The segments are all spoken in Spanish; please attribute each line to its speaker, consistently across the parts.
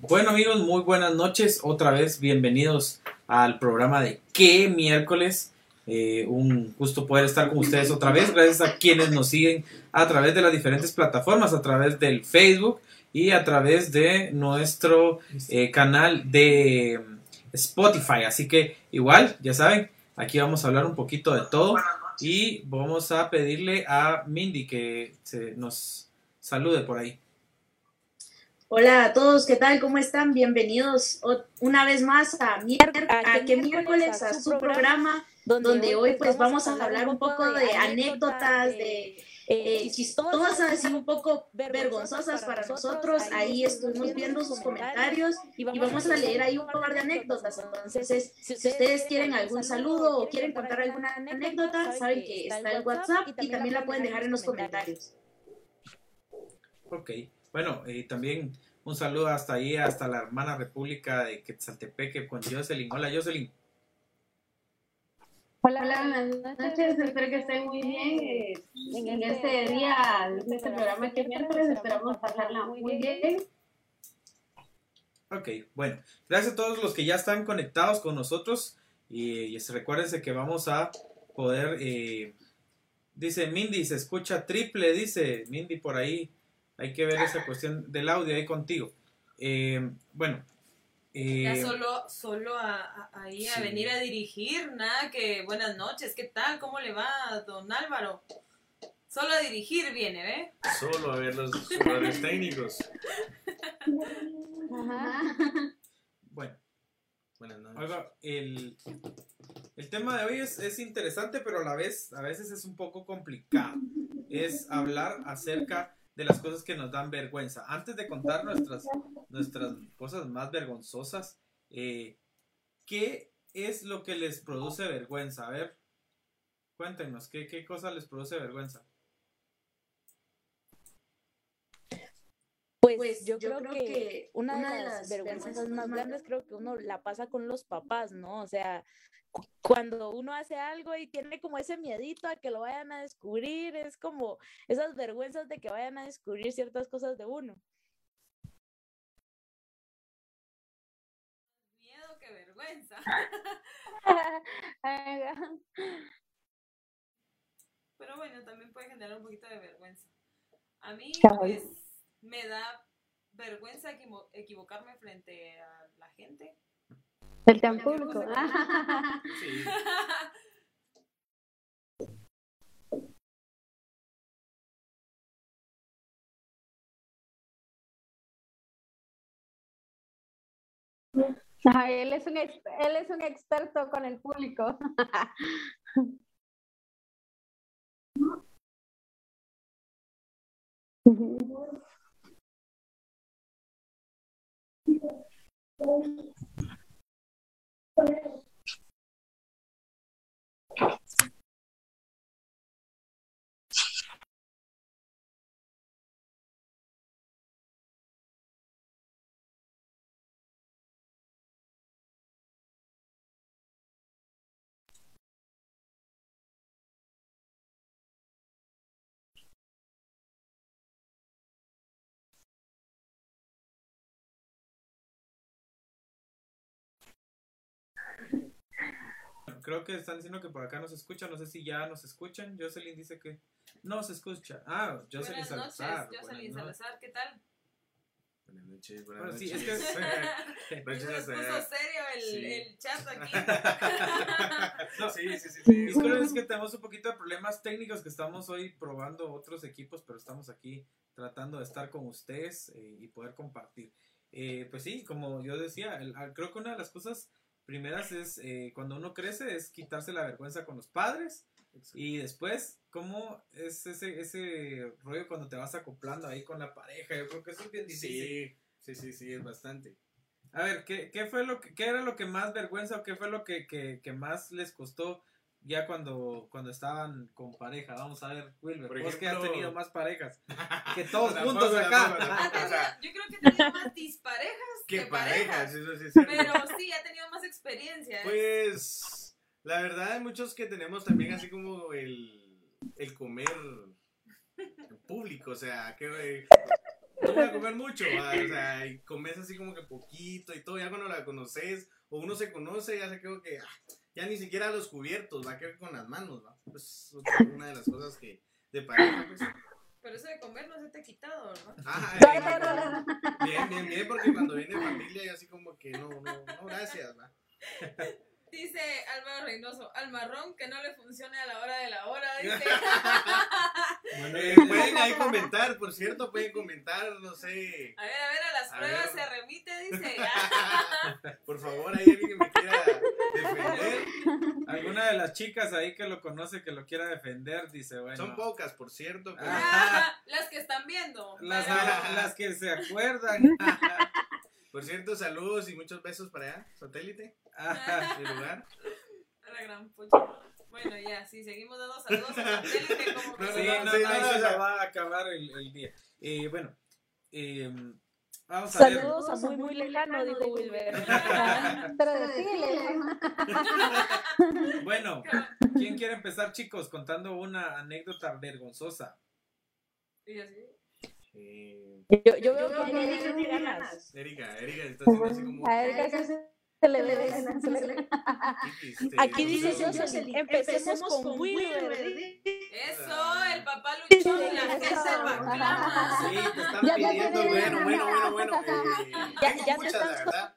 Speaker 1: Bueno amigos, muy buenas noches. Otra vez bienvenidos al programa de ¿Qué miércoles? Eh, un gusto poder estar con ustedes otra vez. Gracias a quienes nos siguen a través de las diferentes plataformas, a través del Facebook y a través de nuestro eh, canal de Spotify. Así que igual, ya saben, aquí vamos a hablar un poquito de todo y vamos a pedirle a Mindy que se nos salude por ahí.
Speaker 2: Hola a todos, ¿qué tal? ¿Cómo están? Bienvenidos una vez más a, a, que miércoles a su programa, donde, hoy pues vamos a hablar un poco de anécdotas, de eh, eh chistosas y un poco vergonzosas para nosotros. Ahí estuvimos viendo sus comentarios y vamos a leer ahí un par de anécdotas. Entonces, si ustedes quieren algún saludo o quieren contar alguna anécdota, saben que está el WhatsApp y también la pueden dejar en los comentarios.
Speaker 1: Ok. Bueno, y también un saludo hasta ahí, hasta la hermana República de Quetzaltepeque con Jocelyn. Hola, Jocelyn.
Speaker 3: Hola, buenas noches, espero que estén muy bien eh, en este día, en este programa que es miércoles, esperamos pasarla muy bien.
Speaker 1: Ok, bueno, gracias a todos los que ya están conectados con nosotros y, recuérdense que vamos a poder, eh, dice Mindy, se escucha triple, dice Mindy por ahí, hay que ver esa cuestión del audio ahí contigo. Eh, bueno.
Speaker 4: Eh, ya solo, solo a, ahí a venir a dirigir, nada que buenas noches, ¿qué tal? ¿Cómo le va, don Álvaro? Solo a dirigir viene, ¿ve?
Speaker 5: Solo a ver los jugadores técnicos.
Speaker 1: Bueno. Buenas noches. el, el tema de hoy es, es, interesante, pero a la vez, a veces es un poco complicado. Es hablar acerca de las cosas que nos dan vergüenza. Antes de contar nuestras, nuestras cosas más vergonzosas, eh, ¿qué es lo que les produce vergüenza? A ver, cuéntenos, ¿qué, qué cosa les produce vergüenza?
Speaker 6: Pues, pues yo, creo, que, una, de las, vergüenzas más grandes creo que uno la pasa con los papás, ¿no? O sea, cuando uno hace algo y tiene como ese miedito a que lo vayan a descubrir, es como esas vergüenzas de que vayan a descubrir ciertas cosas de uno.
Speaker 4: Miedo que vergüenza. Pero bueno, también puede generar un poquito de vergüenza. A mí, pues, me da vergüenza equivocarme frente a la gente
Speaker 3: el tan público.
Speaker 1: Sí.
Speaker 3: él, es un él es un experto con el público.
Speaker 1: Creo que están diciendo que por acá nos escuchan. No sé si ya nos escuchan. Jocelyn dice que no se escucha. Ah, Jocelyn
Speaker 4: buenas Salazar. Noches, Jocelyn Salazar, ¿qué tal?
Speaker 5: Buenas noches, buenas noches.
Speaker 1: Sí, es que
Speaker 4: se puso serio el, el chat aquí.
Speaker 1: no, sí, sí, sí. sí. Es que tenemos un poquito de problemas técnicos que estamos hoy probando otros equipos, pero estamos aquí tratando de estar con ustedes eh, y poder compartir. Eh, pues sí, como yo decía, creo que una de las cosas primeras es eh, cuando uno crece es quitarse la vergüenza con los padres y después cómo es ese ese rollo cuando te vas acoplando ahí con la pareja yo creo que eso es bien
Speaker 5: difícil. sí sí sí sí es bastante.
Speaker 1: A ver qué, qué fue lo que qué era lo que más vergüenza o qué fue lo que, que, que más les costó ya cuando, cuando estaban con pareja. Vamos a ver, Wilber, vos que has tenido más parejas que todos juntos acá.
Speaker 4: yo creo que he tenido más disparejas que, parejas. Eso sí, sí, Pero sí, ha tenido más experiencia.
Speaker 5: Pues, la verdad, hay muchos que tenemos también así como el, el comer público, o sea, que no voy a comer mucho, o sea, y comes así como que poquito y todo, ya cuando la conoces, o uno se conoce, ya se quedó que, ah, ya ni siquiera los cubiertos, va a quedar con las manos, ¿va? Pues una de las cosas que de pareja, pues.
Speaker 4: Pero eso de comer no se te ha quitado, ¿no?
Speaker 5: Ah, bien, bien, bien, porque cuando viene familia y así como que no, no, no, gracias, ¿va?
Speaker 4: Dice Álvaro Reynoso, al marrón que no le funcione a la hora de la hora, dice.
Speaker 5: bueno, eh, pueden ahí comentar, por cierto, pueden comentar, no sé.
Speaker 4: A ver, a ver, a las pruebas se remite, dice.
Speaker 5: por favor, hay alguien que me quiera defender.
Speaker 1: Alguna de las chicas ahí que lo conoce, que lo quiera defender, dice, bueno.
Speaker 5: Son pocas, por cierto.
Speaker 4: las que están viendo.
Speaker 1: Las, las que se acuerdan.
Speaker 5: Por cierto, saludos y muchos besos para allá, satélite.
Speaker 4: el lugar. la gran pucha. Bueno, ya, si seguimos dando saludos a satélite, como que. sí, no, no,
Speaker 1: se va a acabar el, el día. Eh, bueno, eh,
Speaker 6: Vamos a Saludos a muy, muy lejano, dijo Wilber. Pero
Speaker 1: Bueno, ¿quién quiere empezar, chicos, contando una anécdota vergonzosa?
Speaker 4: ¿Y así?
Speaker 6: Eh, yo, yo veo que Erika tiene ganas.
Speaker 5: Erika, Erika está haciendo así como. A Erika se le
Speaker 6: ve. Aquí dice empecemos con Wilber.
Speaker 4: Eso, el papá luchó en la que se reclama.
Speaker 5: Sí, te están pidiendo, bueno, bueno, bueno, bueno. Eh, ya, muchas, la verdad.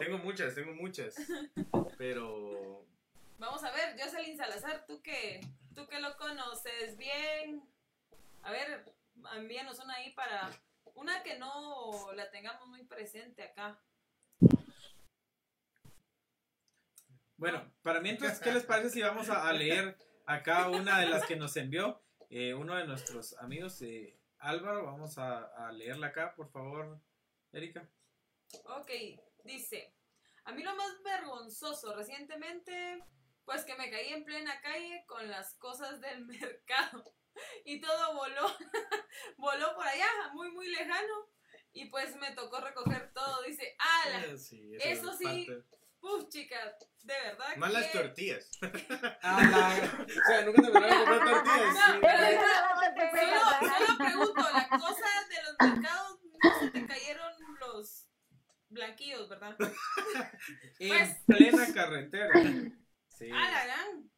Speaker 5: Tengo muchas, tengo muchas. Pero.
Speaker 4: Vamos a ver, Jocelyn Salazar, tú que, tú que lo conoces bien. A ver, envíanos una ahí para. Una que no la tengamos muy presente acá.
Speaker 1: Bueno, para mientras, ¿qué les parece si vamos a, leer acá una de las que nos envió eh, uno de nuestros amigos, eh, Álvaro? Vamos a, leerla acá, por favor, Erika.
Speaker 4: Ok, dice, a mí lo más vergonzoso recientemente, pues que me caí en plena calle con las cosas del mercado y todo voló, voló por allá, muy, muy lejano. Y pues me tocó recoger todo, dice, ¡ala! Eh, eso, sí, Uf, chicas, de verdad.
Speaker 5: Más las tortillas. ah, o sea, nunca te me a comprar tortillas. No,
Speaker 4: pero solo, pregunto, la cosa de los mercados no se te cayeron los blanquillos, ¿verdad?
Speaker 1: en pues, plena carretera.
Speaker 4: Sí. Ah, la gran.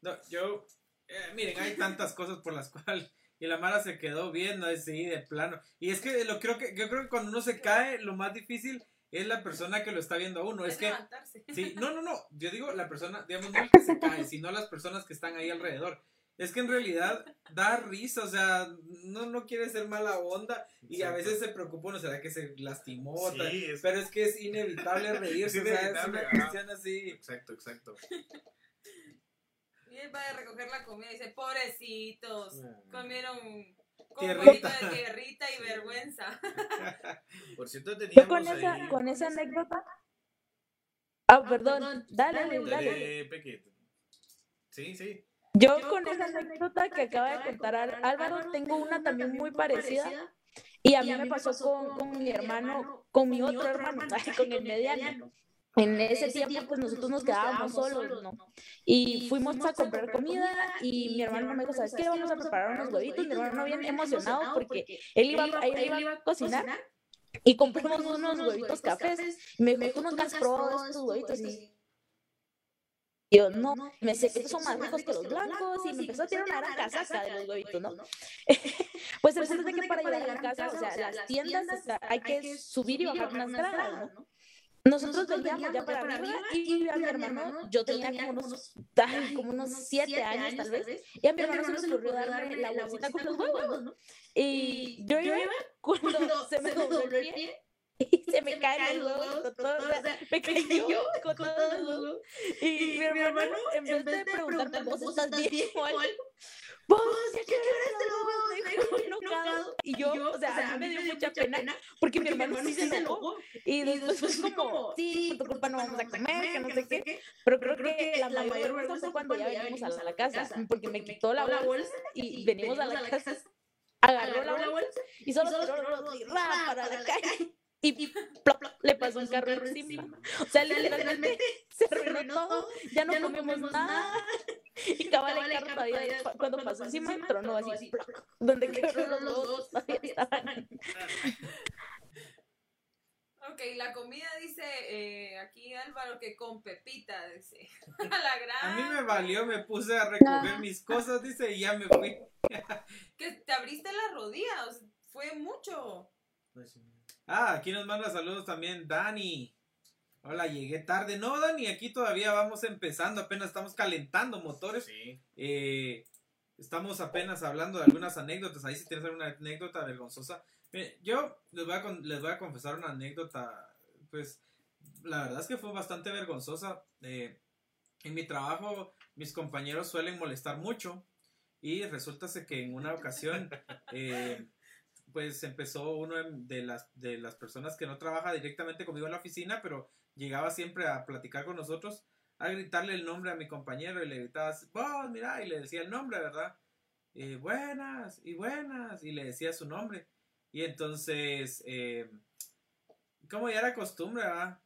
Speaker 1: No, yo, eh, miren, hay tantas cosas por las cuales y la Mara se quedó viendo así de plano. Y es que lo creo que yo creo que cuando uno se cae, lo más difícil es la persona que lo está viendo a uno. Es, que. Sí, no, no, no. Yo digo la persona, digamos, no el que se cae, sino las personas que están ahí alrededor. Es que en realidad da risa, o sea, no, no quiere ser mala onda y a veces se preocupa, no será que se lastimó, pero es que es inevitable reírse, o sea, es una cuestión así.
Speaker 5: Exacto, exacto.
Speaker 4: Y él va a recoger la comida y dice, pobrecitos, comieron
Speaker 6: tierrita.
Speaker 4: de tierrita y vergüenza.
Speaker 5: Por cierto, teníamos
Speaker 6: con esa,
Speaker 5: ahí...
Speaker 6: con esa anécdota. Ah, ah perdón. Dale, dale.
Speaker 5: dale. Sí, sí.
Speaker 6: Yo, con, esa anécdota que acaba de contar Álvaro, tengo una también muy parecida. Y a mí me pasó con, con mi hermano, con mi otro hermano, con el mediano en ese tiempo pues nosotros nos quedábamos solos, ¿no? Y fuimos a comprar comida y mi hermano me dijo, ¿sabes qué? Vamos a preparar unos huevitos. Mi hermano bien emocionado porque él iba, él iba a cocinar y compramos unos huevitos cafés. Me dijo, ¿no has probado estos huevitos? Y yo, no, me sé que estos son más ricos que los blancos y me empezó a tirar una gran casaca de los huevitos, ¿no? pues resulta que para llegar a la casa, o sea, las tiendas hay que subir y bajar unas gradas, ¿no? Nosotros veníamos ya para arriba y a mi hermano, yo tenía como unos, como unos siete años tal vez, y a mi hermano se le ocurrió darme la bolsita con los huevos, ¿no? Y yo iba cuando se me dobló el pie y se me caen los huevos con todo, o sea, me cayó con todos los huevos. Y mi hermano, en vez de preguntarme, ¿vos estás bien vos, ¿qué quieres este enojado? Y yo, o sea, a mí me dio mucha pena porque mi hermano sí se enojó. Y después fue como, sí, por tu culpa no vamos a comer, que no sé qué. Pero creo que la mayor vergüenza fue cuando ya venimos a la casa, porque me quitó la bolsa y venimos a la casa, agarró la bolsa y solo tiró para la calle y plop, le pasó un carro encima. O sea, literalmente se arruinó todo, ya no comimos nada. Y cabal el carro todavía, cuando pasó encima entró, no así, donde quedaron los dos, todavía estaban.
Speaker 4: Ok, la comida dice eh, aquí Álvaro que con pepita, dice. la gran...
Speaker 1: A mí me valió, me puse a recoger mis cosas, dice, y ya me fui.
Speaker 4: que te abriste la rodilla, o sea, fue mucho.
Speaker 1: Ah, aquí nos manda saludos también Dani. Hola, llegué tarde. No, Dani, aquí todavía vamos empezando, apenas estamos calentando motores.
Speaker 5: Sí.
Speaker 1: Eh, estamos apenas hablando de algunas anécdotas. Ahí si tienes alguna anécdota vergonzosa. Yo les voy, a, les voy a confesar una anécdota, pues la verdad es que fue bastante vergonzosa. Eh, en mi trabajo mis compañeros suelen molestar mucho y resulta que en una ocasión eh, pues empezó uno de las, de las personas que no trabaja directamente conmigo en la oficina, pero llegaba siempre a platicar con nosotros, a gritarle el nombre a mi compañero y le gritaba, vos, mira, y le decía el nombre, ¿verdad? Eh, buenas y buenas, y le decía su nombre. Y entonces, eh, como ya era costumbre, ¿verdad?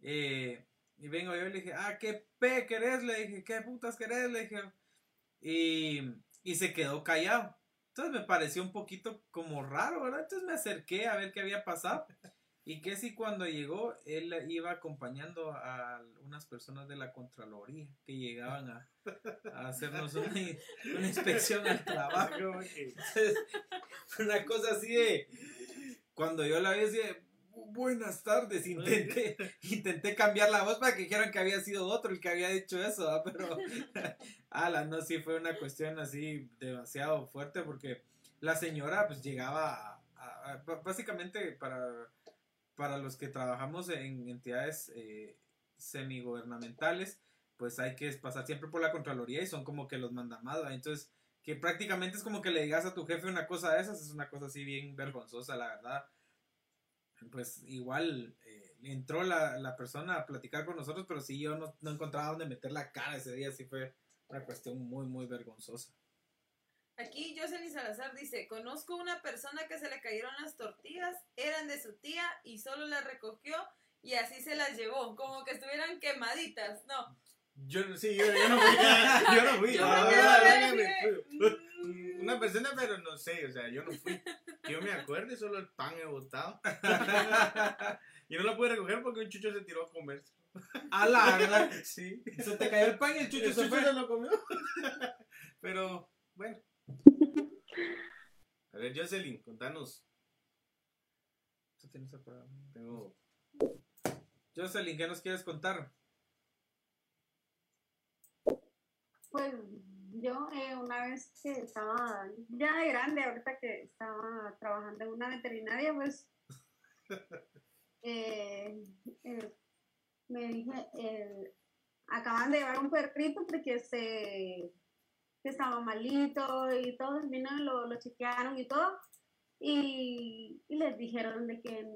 Speaker 1: Eh, y vengo yo y le dije, ah, ¿qué pe querés? Le dije, ¿qué putas querés? Le dije, y, y se quedó callado. Entonces me pareció un poquito como raro, ¿verdad? Entonces me acerqué a ver qué había pasado. Y que si cuando llegó, él iba acompañando a unas personas de la Contraloría que llegaban a, a hacernos una, una inspección al trabajo. Entonces, una cosa así de, cuando yo la vi, buenas tardes, intenté, intenté cambiar la voz para que dijeran que había sido otro el que había dicho eso, ¿verdad? pero, ala, no, sí fue una cuestión así demasiado fuerte porque la señora pues llegaba a, a- básicamente para, para los que trabajamos en entidades eh, semigobernamentales, pues hay que pasar siempre por la Contraloría y son como que los mandamados, ¿verdad? entonces que prácticamente es como que le digas a tu jefe una cosa de esas, es una cosa así bien vergonzosa, la verdad. Pues igual eh, entró la, la persona a platicar con nosotros, pero sí yo no, no encontraba dónde meter la cara ese día, sí fue una cuestión muy, muy vergonzosa.
Speaker 4: Aquí Jocelyn Salazar dice, conozco una persona que se le cayeron las tortillas, eran de su tía y solo las recogió y así se las llevó, como que estuvieran quemaditas, no.
Speaker 5: Yo, sí, yo, yo no fui. Yo no fui.
Speaker 4: Yo.
Speaker 5: Una persona, pero no sé, o sea, yo no fui. Que Yo me acuerdo, solo el pan he botado. Yo no lo pude recoger porque un chucho se tiró a comer.
Speaker 1: A la verdad,
Speaker 5: Sí.
Speaker 1: se te cayó el pan y el chucho
Speaker 5: El
Speaker 1: se
Speaker 5: chucho
Speaker 1: fue.
Speaker 5: se lo comió. Pero, bueno. A ver, Jocelyn, contanos.
Speaker 1: Tú tienes apagado.
Speaker 5: Tengo.
Speaker 1: Jocelyn, ¿qué nos quieres contar?
Speaker 3: Pues yo eh, una vez que estaba ya de grande, ahorita que estaba trabajando en una veterinaria, pues eh, eh, me dije, acaban de llevar un perrito porque se que estaba malito y todo, vino, lo, lo chequearon y todo, y, y les dijeron de que,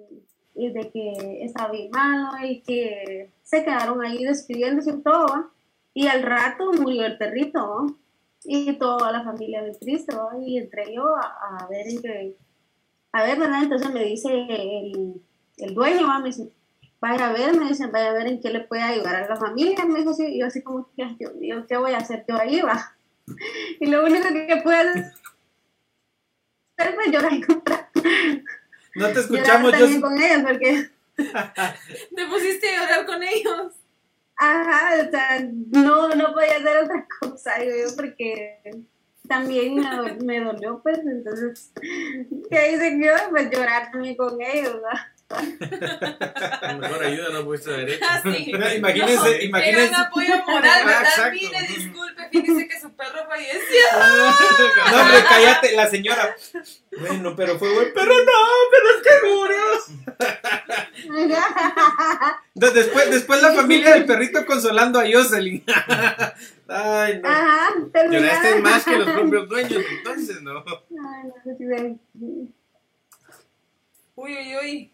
Speaker 3: de que estaba bien malo y que se quedaron ahí despidiéndose y todo. Y al rato murió el perrito. Y toda la familia muy triste, ¿no? Y entré yo a, a ver en qué, a ver, ¿verdad? Entonces me dice el, el dueño, ¿va? me dice, vaya a ver, me dice, vaya a ver en qué le puede ayudar a la familia, me dijo así, yo así como, que, "Ay, Dios mío, ¿qué voy a hacer yo ahí, va? Y lo único que puedo hacer es llorar y comprar.
Speaker 1: No te
Speaker 3: Llorar
Speaker 1: escuchamos,
Speaker 3: también
Speaker 1: Jocelyn.
Speaker 3: con ellos, porque...
Speaker 4: Te pusiste a llorar con ellos.
Speaker 3: Ajá, o sea, no, no podía hacer otra cosa, yo, porque también me, me dolió, pues, entonces, ¿qué hice yo? Pues llorar también con ellos, ¿verdad?
Speaker 5: Mejor ayuda, no pudiste haber hecho.
Speaker 1: Imagínense,
Speaker 4: No,
Speaker 1: imagínense.
Speaker 4: Era un apoyo moral,
Speaker 5: Ah,
Speaker 4: ¿verdad? Mire, disculpe, fíjese que su perro falleció.
Speaker 1: No, hombre, cállate, la señora. Bueno, pero fue buen perro, no, pero es que murió. Después, después la familia del perrito consolando a Jocelyn. Ay, no.
Speaker 3: Ajá, terminaron.
Speaker 5: Lloraste más que los propios dueños, entonces, ¿no?
Speaker 3: Ay, no sé si ven.
Speaker 4: Uy, uy, uy.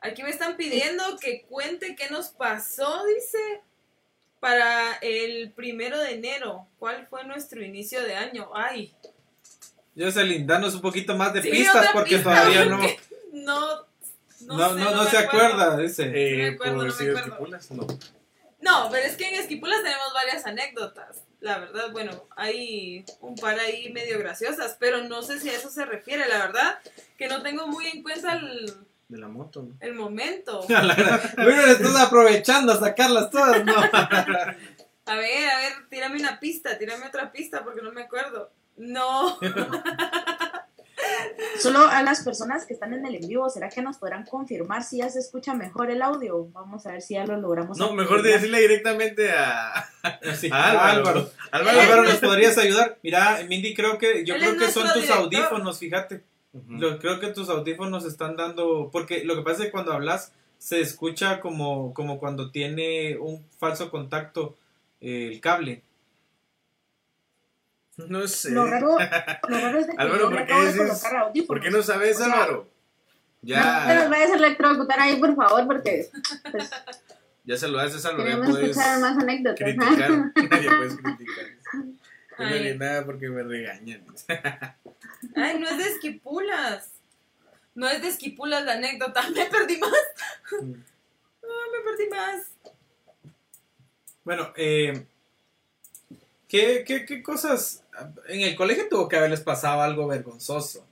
Speaker 4: Aquí me están pidiendo que cuente qué nos pasó, dice, para el primero de enero. ¿Cuál fue nuestro inicio de año? Ay.
Speaker 1: Jocelyn, danos un poquito más de
Speaker 4: Sí,
Speaker 1: pistas porque
Speaker 4: pista,
Speaker 1: todavía no.
Speaker 4: porque No,
Speaker 1: No,
Speaker 4: no,
Speaker 1: no,
Speaker 4: sé,
Speaker 1: no,
Speaker 4: me
Speaker 1: se
Speaker 4: acuerdo.
Speaker 1: acuerda, dice.
Speaker 5: Eh,
Speaker 4: me acuerdo, no me
Speaker 5: no.
Speaker 4: No, pero es que en Esquipulas tenemos varias anécdotas. la verdad, bueno, hay un par ahí medio graciosas, pero no sé si a eso se refiere, la verdad, que no tengo muy en cuenta el,
Speaker 5: De la moto, ¿no?
Speaker 4: el momento.
Speaker 1: Bueno, estás aprovechando a sacarlas todas, ¿no?
Speaker 4: A ver, a ver, tírame una pista, tírame otra pista porque no me acuerdo. No.
Speaker 2: Solo a las personas que están en el en vivo, ¿será que nos podrán confirmar si ya se escucha mejor el audio? Vamos a ver si ya lo logramos.
Speaker 5: No, mejor de decirle directamente a,
Speaker 1: Sí,
Speaker 5: a Álvaro.
Speaker 1: Álvaro, Álvaro, ¿nos podrías ayudar? Mira, Mindy, creo que yo
Speaker 4: Él
Speaker 1: creo que son tus
Speaker 4: director.
Speaker 1: audífonos, fíjate. Lo- creo que tus audífonos están dando, porque lo que pasa es que cuando hablas se escucha como, como cuando tiene un falso contacto eh, el cable.
Speaker 5: No sé.
Speaker 2: Lo raro, lo raro es de que
Speaker 5: Álvaro,
Speaker 2: yo
Speaker 5: ¿por qué
Speaker 2: de.
Speaker 5: ¿Por qué no sabes,
Speaker 2: O sea,
Speaker 5: Álvaro?
Speaker 3: No te
Speaker 5: Ya,
Speaker 3: nos vayas a electrocutar ahí, por favor, porque pues,
Speaker 5: ya se lo haces, Álvaro. Ya
Speaker 3: queremos escuchar más anécdotas.
Speaker 5: criticar. ya puedes criticar. No
Speaker 4: Ay.
Speaker 5: le nada porque me regañan.
Speaker 4: Ay, no es de esquipulas. No es de esquipulas la anécdota. Me perdí más. Ah, me perdí más.
Speaker 1: Bueno, eh, ¿qué, qué, qué cosas? En el colegio tuvo que haberles pasado algo vergonzoso.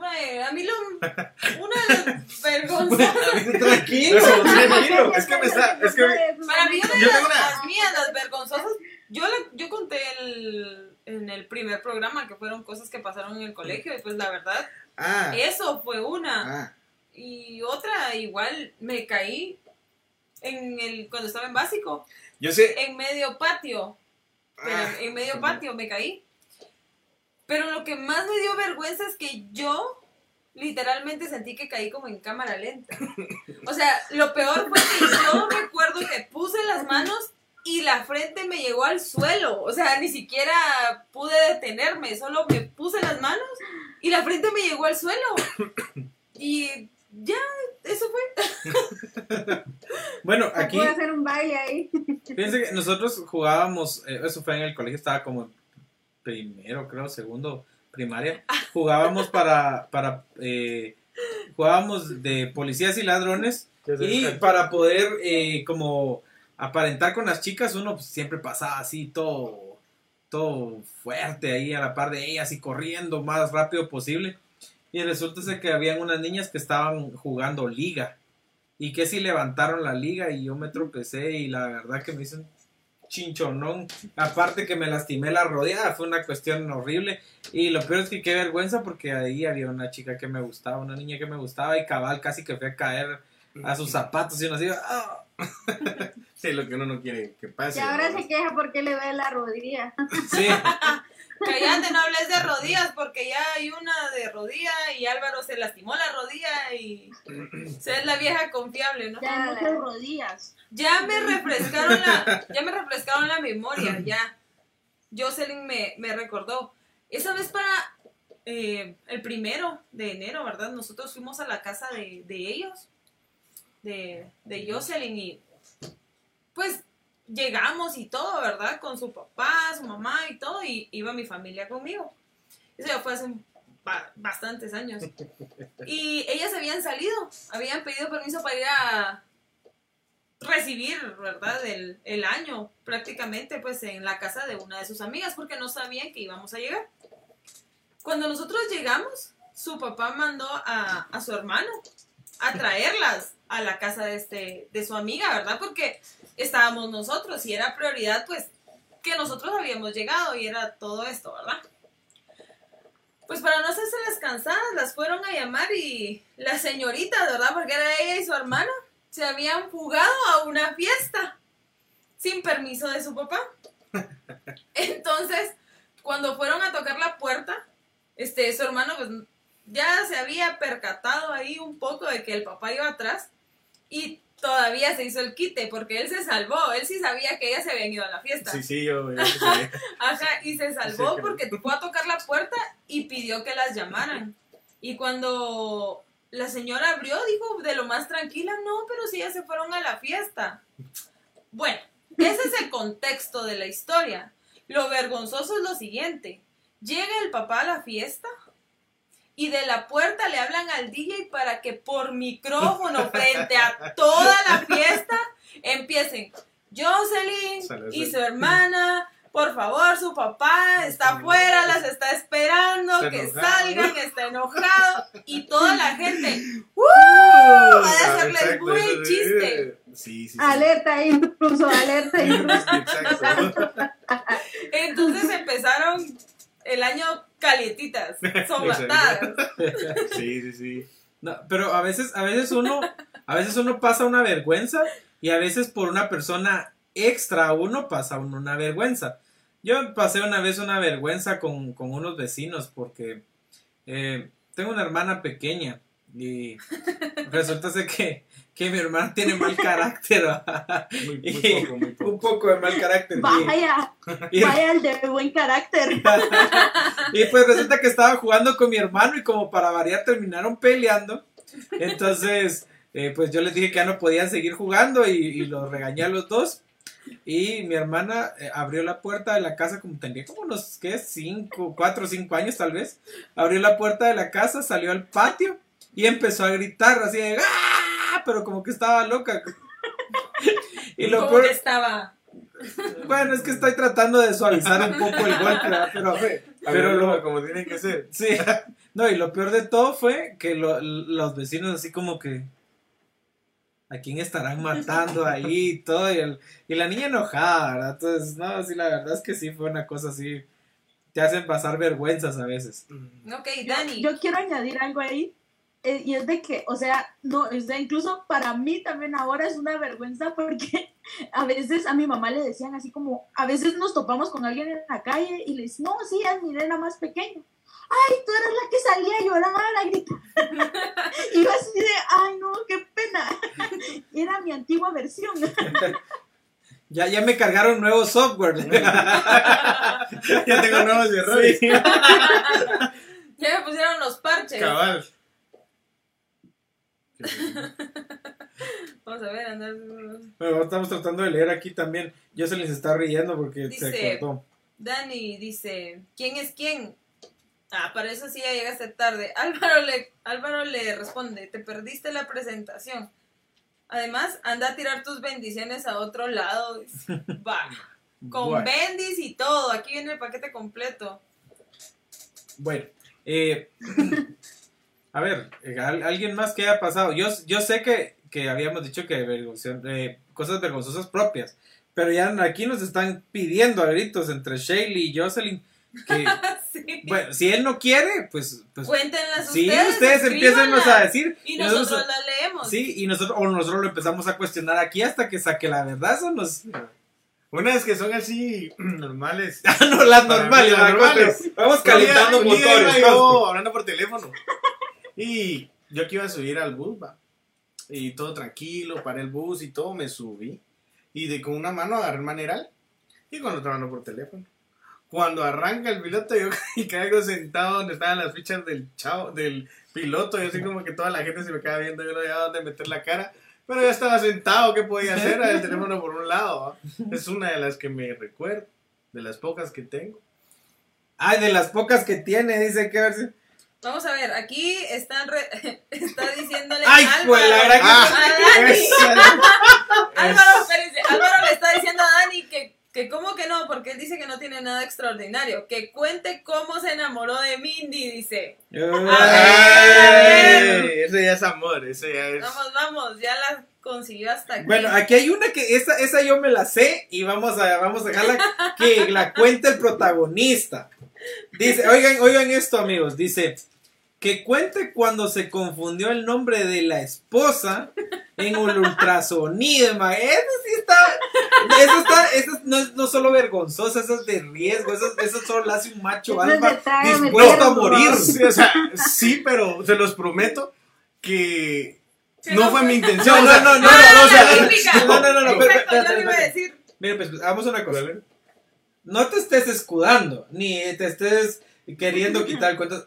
Speaker 4: Ay, a mí lo. Una vergonzosas.
Speaker 1: tranquilo, tranquilo.
Speaker 5: Es que me está. Es que
Speaker 4: Para mí, una de
Speaker 5: Yo
Speaker 4: las,
Speaker 5: tengo una-
Speaker 4: las mías, las vergonzosas. Yo, la- yo conté el, en el primer programa que fueron cosas que pasaron en el colegio. Y pues la verdad,
Speaker 5: Ah,
Speaker 4: eso fue una.
Speaker 5: ah.
Speaker 4: Y otra, igual me caí en el, cuando estaba en básico,
Speaker 5: Yo sé.
Speaker 4: en medio patio. Pero
Speaker 5: Ah,
Speaker 4: en medio patio me caí. Pero lo que más me dio vergüenza es que yo literalmente sentí que caí como en cámara lenta. O sea, lo peor fue que yo recuerdo que puse las manos y la frente me llegó al suelo. O sea, ni siquiera pude detenerme, solo me puse las manos y la frente me llegó al suelo. Y ya, eso fue.
Speaker 1: Bueno, aquí,
Speaker 3: puede hacer un baile ahí.
Speaker 1: fíjense que nosotros jugábamos, eh, eso fue en el colegio, estaba como primero, creo, segundo, primaria. Jugábamos para, para, eh, jugábamos de policías y ladrones. Y para poder eh, como aparentar con las chicas, uno pues, siempre pasaba así todo, todo fuerte ahí a la par de ellas y corriendo más rápido posible. Y resulta ser que habían unas niñas que estaban jugando liga. Y que si levantaron la liga y yo me tropecé y la verdad que me hice un chinchonón. Aparte que me lastimé la rodilla, fue una cuestión horrible. Y lo peor es que qué vergüenza porque ahí había una chica que me gustaba, una niña que me gustaba y cabal casi que fue a caer a sus zapatos y uno así, ¡ah!
Speaker 5: Sí, lo que uno no quiere que pase.
Speaker 3: Y ahora
Speaker 5: ¿no?
Speaker 3: se queja porque le duele la rodilla.
Speaker 1: Sí,
Speaker 4: Cállate, no hables de rodillas porque ya hay una de rodilla y Álvaro se lastimó la rodilla y se es la vieja confiable, ¿no?
Speaker 2: Ya muchas rodillas.
Speaker 4: Ya me refrescaron la, ya me refrescaron la memoria, ya. Jocelyn me, me recordó. Esa vez para eh, el primero de enero, ¿verdad? Nosotros fuimos a la casa de, de ellos, de, de Jocelyn, y pues llegamos y todo, ¿verdad? Con su papá, su mamá y todo, y iba mi familia conmigo. Eso ya fue hace bastantes años. Y ellas habían salido, habían pedido permiso para ir a recibir, ¿verdad? El, el año prácticamente pues en la casa de una de sus amigas porque no sabían que íbamos a llegar. Cuando nosotros llegamos, su papá mandó a, a su hermano a traerlas a la casa de, este, de su amiga, ¿verdad? Porque estábamos nosotros y era prioridad pues que nosotros habíamos llegado y era todo esto, ¿verdad? Pues para no hacerse las cansadas, las fueron a llamar y la señorita, ¿verdad? Porque era ella y su hermano, se habían fugado a una fiesta sin permiso de su papá. Entonces, cuando fueron a tocar la puerta, este, su hermano pues ya se había percatado ahí un poco de que el papá iba atrás y todavía se hizo el quite porque él se salvó, él sí sabía que ellas se habían ido a la fiesta.
Speaker 5: Sí, sí, yo. yo sí sabía.
Speaker 4: Ajá, y se salvó
Speaker 5: Sí,
Speaker 4: porque fue a tocar la puerta y pidió que las llamaran. Y cuando la señora abrió, dijo de lo más tranquila, no, pero si ya se fueron a la fiesta. Bueno, ese es el contexto de la historia. Lo vergonzoso es lo siguiente. Llega el papá a la fiesta y de la puerta le hablan al DJ para que por micrófono frente a toda la fiesta empiecen Jocelyn y su hermana por favor, su papá está afuera, las está esperando,
Speaker 5: Está
Speaker 4: que
Speaker 5: enojado.
Speaker 4: salgan, está enojado. Y toda la gente, ¡uh!
Speaker 5: Va
Speaker 4: a hacerle muy chiste.
Speaker 5: Sí, sí, sí.
Speaker 3: Alerta intruso, alerta.
Speaker 5: Exacto.
Speaker 4: Entonces empezaron el año calientitas, sobratadas.
Speaker 5: Sí, sí, sí.
Speaker 1: No, pero a veces, a veces uno, a veces uno pasa una vergüenza y a veces por una persona extra a uno pasa uno una vergüenza. Yo pasé una vez una vergüenza con, con unos vecinos porque eh, tengo una hermana pequeña y resulta que, que mi hermana tiene mal carácter.
Speaker 5: Muy, muy
Speaker 1: Y-
Speaker 5: poco, muy poco.
Speaker 1: un poco de mal carácter.
Speaker 3: Vaya,
Speaker 1: y-
Speaker 3: vaya el de buen carácter.
Speaker 1: y pues resulta que estaba jugando con mi hermano y como para variar terminaron peleando. Entonces, eh, pues yo les dije que ya no podían seguir jugando y, y los regañé a los dos. Y mi hermana eh, abrió la puerta de la casa como tenía como unos, ¿qué? Cinco, cuatro o cinco años tal vez. Abrió la puerta de la casa, salió al patio y empezó a gritar así de ¡Ah! Pero como que estaba loca. y lo peor,
Speaker 4: que estaba.
Speaker 1: bueno, es que estoy tratando de suavizar un poco el golpe, ¿verdad? pero
Speaker 5: Pero lo, como tiene que ser.
Speaker 1: Sí, no, y lo peor de todo fue que lo- los vecinos así como que a quién estarán matando ahí y todo, y, el- y la niña enojada, ¿verdad? Entonces, no, sí, la verdad es que sí fue una cosa así, te hacen pasar vergüenzas a veces.
Speaker 4: Ok, Dani.
Speaker 3: Yo quiero añadir algo ahí. Eh, y es de que, o sea, no, o sea, incluso para mí también ahora es una vergüenza porque a veces a mi mamá le decían así como, a veces nos topamos con alguien en la calle y le dicen, no, sí, es mi nena más pequeña. Ay, tú eras la que salía a llorar, a gritar. y yo así de, ay, no, qué pena. Era mi antigua versión.
Speaker 1: Ya, ya me cargaron nuevo software.
Speaker 5: ya tengo nuevos errores.
Speaker 1: Sí.
Speaker 4: Ya me pusieron los parches.
Speaker 5: Cabal.
Speaker 4: Vamos a ver, andar.
Speaker 1: Bueno, estamos tratando de leer aquí también. Yo se les está riendo porque se cortó.
Speaker 4: Dani dice, ¿quién es quién? Ah, para eso sí ya llegaste tarde. Álvaro le, Álvaro le responde, te perdiste la presentación. Además, anda a tirar tus bendiciones a otro lado. Va, con
Speaker 1: Bueno.
Speaker 4: bendis y todo. Aquí viene el paquete completo.
Speaker 1: Bueno, eh, a ver, eh, ¿al- ¿alguien más que haya pasado? Yo, yo sé que, que habíamos dicho que eh, cosas vergonzosas propias, pero ya aquí nos están pidiendo a gritos entre Shaley y Jocelyn que,
Speaker 4: Sí.
Speaker 1: bueno, si él no quiere, pues, pues
Speaker 4: Cuéntenlas
Speaker 1: sí,
Speaker 4: ustedes.
Speaker 1: ustedes empiecen a decir
Speaker 4: Y
Speaker 1: y
Speaker 4: nosotros las leemos.
Speaker 1: sí, y nosotros, o nosotros lo empezamos a cuestionar aquí hasta que saque la verdad, eso nos...
Speaker 5: Unas que son así normales.
Speaker 1: no, las normales,
Speaker 5: las
Speaker 1: ¿verdad?
Speaker 5: normales.
Speaker 1: vamos calentando motores.
Speaker 5: yo hablando por teléfono. Y yo que iba a subir al bus, va. Y todo tranquilo, paré el bus y todo, me subí. Y de con una mano agarré el maneral y con otra mano por teléfono. Cuando arranca el piloto, yo caigo sentado donde estaban las fichas del chavo, del piloto. Y así como que toda la gente se me queda viendo, yo no había dónde meter la cara. Pero yo estaba sentado, ¿qué podía hacer? El teléfono por un lado. Es una de las que me recuerdo, de las pocas que tengo.
Speaker 1: Ay, de las pocas que tiene, dice que ver si...
Speaker 4: Vamos a ver, aquí están re- está diciéndole
Speaker 1: Ay,
Speaker 4: Álvaro,
Speaker 1: pues, la verdad que-
Speaker 4: a Dani. Álvaro, espérense, Álvaro le está diciendo a Dani que, que cómo que no, porque él dice que no tiene nada extraordinario. Que cuente cómo se enamoró de Mindy, dice.
Speaker 5: Ay, Ese ya es amor, ese ya es.
Speaker 4: Vamos, vamos, ya la consiguió hasta aquí.
Speaker 1: Bueno, aquí hay una que esa, esa yo me la sé y vamos a, vamos a dejarla que la cuente el protagonista. Dice, oigan, oigan esto amigos, dice que cuente cuando se confundió el nombre de la esposa en el ultrasonido. Eso sí está, eso está, eso no es no solo vergonzoso, eso es de riesgo, eso, eso solo lo hace un macho alfa dispuesto a morir.
Speaker 5: Sí, o sea, sí, pero se los prometo que no
Speaker 4: no
Speaker 5: fue mi intención.
Speaker 1: No, no, no,
Speaker 4: Ah,
Speaker 1: no, no, no, no, no,
Speaker 4: Exacto,
Speaker 1: espera, espera,
Speaker 4: yo le iba a
Speaker 1: espera.
Speaker 4: decir.
Speaker 1: Mire, pues hagamos una cosa. No te estés escudando, ni te estés queriendo quitar cuentas.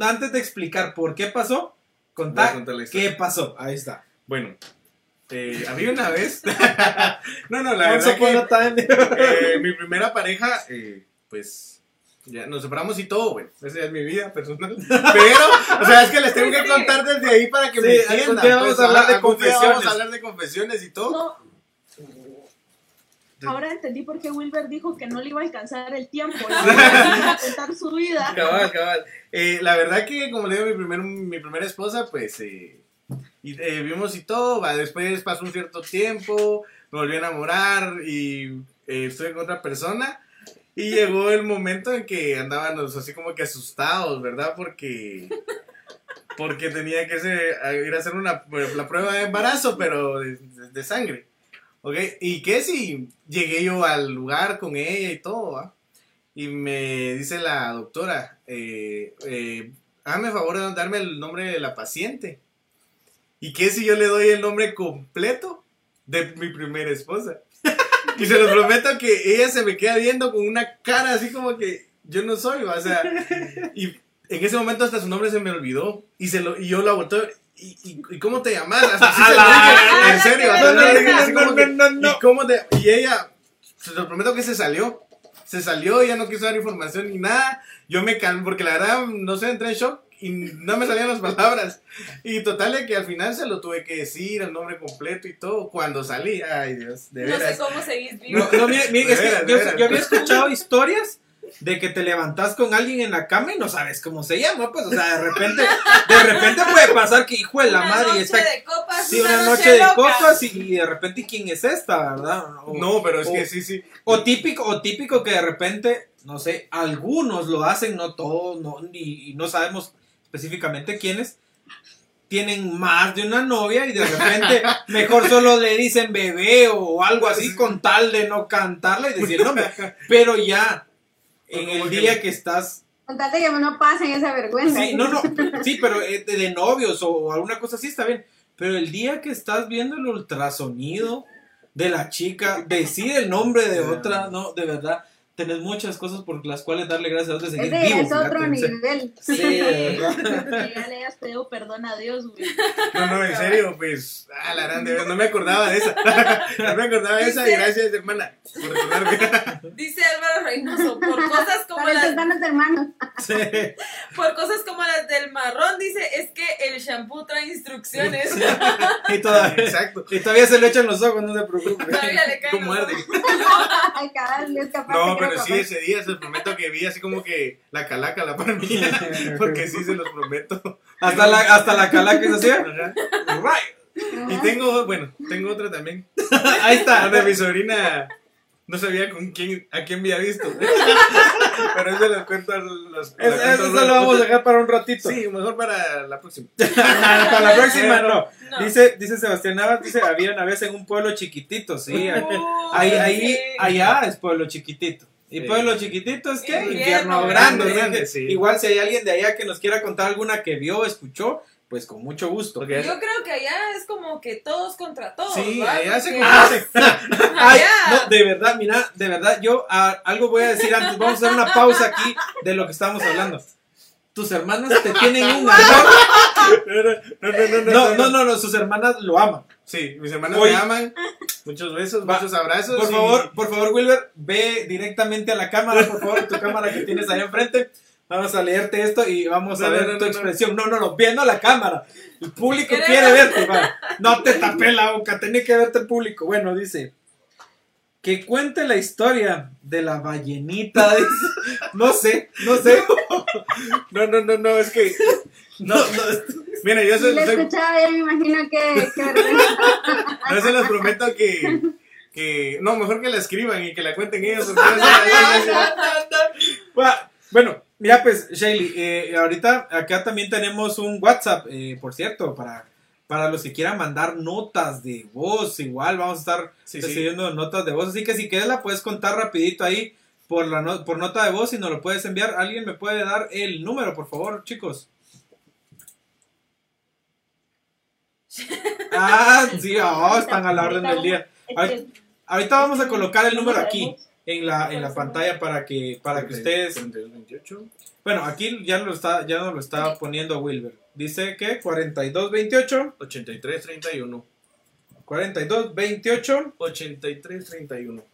Speaker 1: Antes de explicar por qué pasó, contar qué pasó. Ahí está.
Speaker 5: Bueno, eh, había una vez. no, no, la verdad que eh, mi primera pareja, eh, pues. Ya nos separamos y todo, bueno, esa ya es mi vida personal. Pero, o sea, es que les tengo que contar desde ahí para que
Speaker 1: Sí,
Speaker 5: me entiendan.
Speaker 1: vamos
Speaker 5: pues,
Speaker 1: a hablar de
Speaker 5: algún día Vamos a hablar de confesiones y todo.
Speaker 3: No, ahora entendí por qué Wilber dijo que no le iba a alcanzar el tiempo. Le iba a contar su vida.
Speaker 5: Cabal, cabal. Eh, la verdad que, como le digo, mi, primer, mi primera esposa, pues, eh, y, eh, vimos y todo, va, después pasó un cierto tiempo, me volví a enamorar y eh, estuve con otra persona. Y llegó el momento en que andábamos así como que asustados, ¿verdad? Porque, porque tenía que ser- ir a hacer una, la prueba de embarazo, pero de, de- de sangre. ¿Ok? ¿Y qué si llegué yo al lugar con ella y todo, ¿va? Y me dice la doctora, eh, eh, hágame favor de darme el nombre de la paciente. ¿Y qué si yo le doy el nombre completo de mi primera esposa? y se lo prometo que ella se me queda viendo con una cara así como que yo no soy, ¿va? o sea, y en ese momento hasta su nombre se me olvidó y, se lo, y yo la volteo. ¿Y, y, y cómo te llamas? Hasta así se lo dije, en serio,
Speaker 1: No, no, no, no,
Speaker 5: que,
Speaker 1: no, no.
Speaker 5: ¿Y cómo te.? Y ella, se lo prometo que se salió. Se salió, ya no quiso dar información ni nada. Yo me calmé, porque la verdad, no sé, entré en shock y no me salían las palabras. Y total de que al final se lo tuve que decir, el nombre completo y todo, cuando salí. Ay, Dios, de
Speaker 4: No sé
Speaker 5: veras.
Speaker 4: cómo seguís vivo.
Speaker 1: No, no, mire, mire,
Speaker 5: De
Speaker 1: es que
Speaker 5: veras,
Speaker 1: yo,
Speaker 5: veras.
Speaker 1: yo había escuchado historias de que te levantas con alguien en la cama y no sabes cómo se llama, pues, o sea, de repente, de repente puede pasar que hijo de la
Speaker 4: Una
Speaker 1: madre
Speaker 4: noche
Speaker 1: está
Speaker 4: de copas,
Speaker 1: sí, una noche de copas y, y de repente quién es esta, ¿verdad? O,
Speaker 5: No, pero es
Speaker 1: o-
Speaker 5: que sí, sí.
Speaker 1: o típico, o típico que de repente, no sé, algunos lo hacen, no todos, no, y, y no sabemos específicamente quiénes. Tienen más de una novia y de repente mejor solo le dicen bebé o algo así con tal de no cantarle y decir nombre. Pero ya, en el
Speaker 5: que-
Speaker 1: día que estás
Speaker 3: Contate que no pasen esa vergüenza.
Speaker 1: Sí, no, no, sí, pero eh, de, de novios o alguna cosa así está bien. Pero el día que estás viendo el ultrasonido de la chica, decide el nombre de otra, no, de verdad, tenés muchas cosas por las cuales darle gracias a Dios de seguir
Speaker 3: Ese
Speaker 1: vivo.
Speaker 3: es otro nivel.
Speaker 1: Sí.
Speaker 2: Que ya le hayas pedido perdón a Dios, güey.
Speaker 5: No, no, en serio, pues. Ah, la gran, de verdad, no me acordaba de esa. no me acordaba de esa y gracias, hermana, por recordarme.
Speaker 4: Dice Álvaro Reynoso, por cosas como
Speaker 3: Para
Speaker 4: las,
Speaker 3: hermanos.
Speaker 1: Sí.
Speaker 4: por cosas como las del marrón, dice, es que el shampoo trae instrucciones.
Speaker 1: Y todavía,
Speaker 5: Exacto.
Speaker 1: y todavía se le echan los ojos, no se preocupe.
Speaker 4: Todavía le caen
Speaker 5: ¿Cómo arde?
Speaker 3: Ay, cabal, es capaz
Speaker 5: No, pero
Speaker 3: creo
Speaker 5: sí, ese día se los prometo que vi así como que la calaca la para mí. Porque sí, se los prometo.
Speaker 1: Hasta la, hasta la calaca es así. Right.
Speaker 5: Y tengo, bueno, tengo otra también.
Speaker 1: Ahí está.
Speaker 5: Donde mi sobrina no sabía con quién, a quién había visto. Pero eso lo cuento a los.
Speaker 1: Es-
Speaker 5: cuento
Speaker 1: Eso lo vamos a dejar para un ratito.
Speaker 5: Sí, mejor para la próxima.
Speaker 1: para la próxima no.
Speaker 4: No.
Speaker 1: Dice, dice Sebastián Navas, dice, había una vez en un pueblo chiquitito, sí. Ahí, ahí,
Speaker 4: sí.
Speaker 1: allá es pueblo chiquitito. Y pueblo chiquito es que
Speaker 4: Infierno
Speaker 1: grande.
Speaker 5: grande, sí.
Speaker 1: Igual si hay alguien de allá que nos quiera contar alguna que vio o escuchó, pues con mucho gusto.
Speaker 5: Porque
Speaker 4: Yo creo que allá es como que todos contra todos.
Speaker 5: sí,
Speaker 4: ¿va?
Speaker 5: allá se
Speaker 4: Porque-
Speaker 5: conoce.
Speaker 1: Ay,
Speaker 4: Allá.
Speaker 1: no, de verdad, mira, de verdad, yo ah, algo voy a decir antes. Vamos a hacer una pausa aquí de lo que estamos hablando. Tus hermanas te tienen un amor.
Speaker 5: No, no, no,
Speaker 1: No, no, no, no, sus hermanas lo aman.
Speaker 5: Sí, mis hermanos
Speaker 1: Oye.
Speaker 5: me aman. Muchos besos,
Speaker 1: Va.
Speaker 5: muchos abrazos.
Speaker 1: Por
Speaker 5: y-
Speaker 1: favor, por favor, Wilber, ve directamente a la cámara, por favor, tu cámara que tienes ahí enfrente. Vamos a leerte esto y vamos a
Speaker 5: No, no,
Speaker 1: ver
Speaker 5: no,
Speaker 1: tu
Speaker 5: no, no.
Speaker 1: expresión. No, no, no, viendo a la cámara. El público quiere verte, va. No te tapé la boca, tenía que verte el público. Bueno, dice. Que cuente la historia de la ballenita. No sé, no sé.
Speaker 5: No, no, no, no, es que. No, no. Mira, yo
Speaker 3: Si
Speaker 5: se,
Speaker 3: la
Speaker 5: soy-
Speaker 3: escuchaba, ya me imagino que,
Speaker 5: yo se los prometo que. Que, no, mejor que la escriban y que la cuenten ellos. yo
Speaker 1: Bueno, mira pues, Shaley, eh, ahorita acá también tenemos un WhatsApp, eh, por cierto, para, para los que quieran mandar notas de voz, igual vamos a estar
Speaker 5: Sí, sí.
Speaker 1: recibiendo notas de voz, así que si quieres la puedes contar rapidito ahí por, la no- por nota de voz y nos lo puedes enviar. ¿Alguien me puede dar el número, por favor, chicos? Ah, sí, oh, están a la orden del día. Ahorita- Ahorita vamos a colocar el número aquí en la, en la pantalla para que, para que ustedes
Speaker 5: 42,
Speaker 1: bueno, aquí ya lo está, ya nos lo está poniendo Wilber. Dice que 4228,
Speaker 5: 83, 31.
Speaker 1: 4228,
Speaker 5: 83, 31.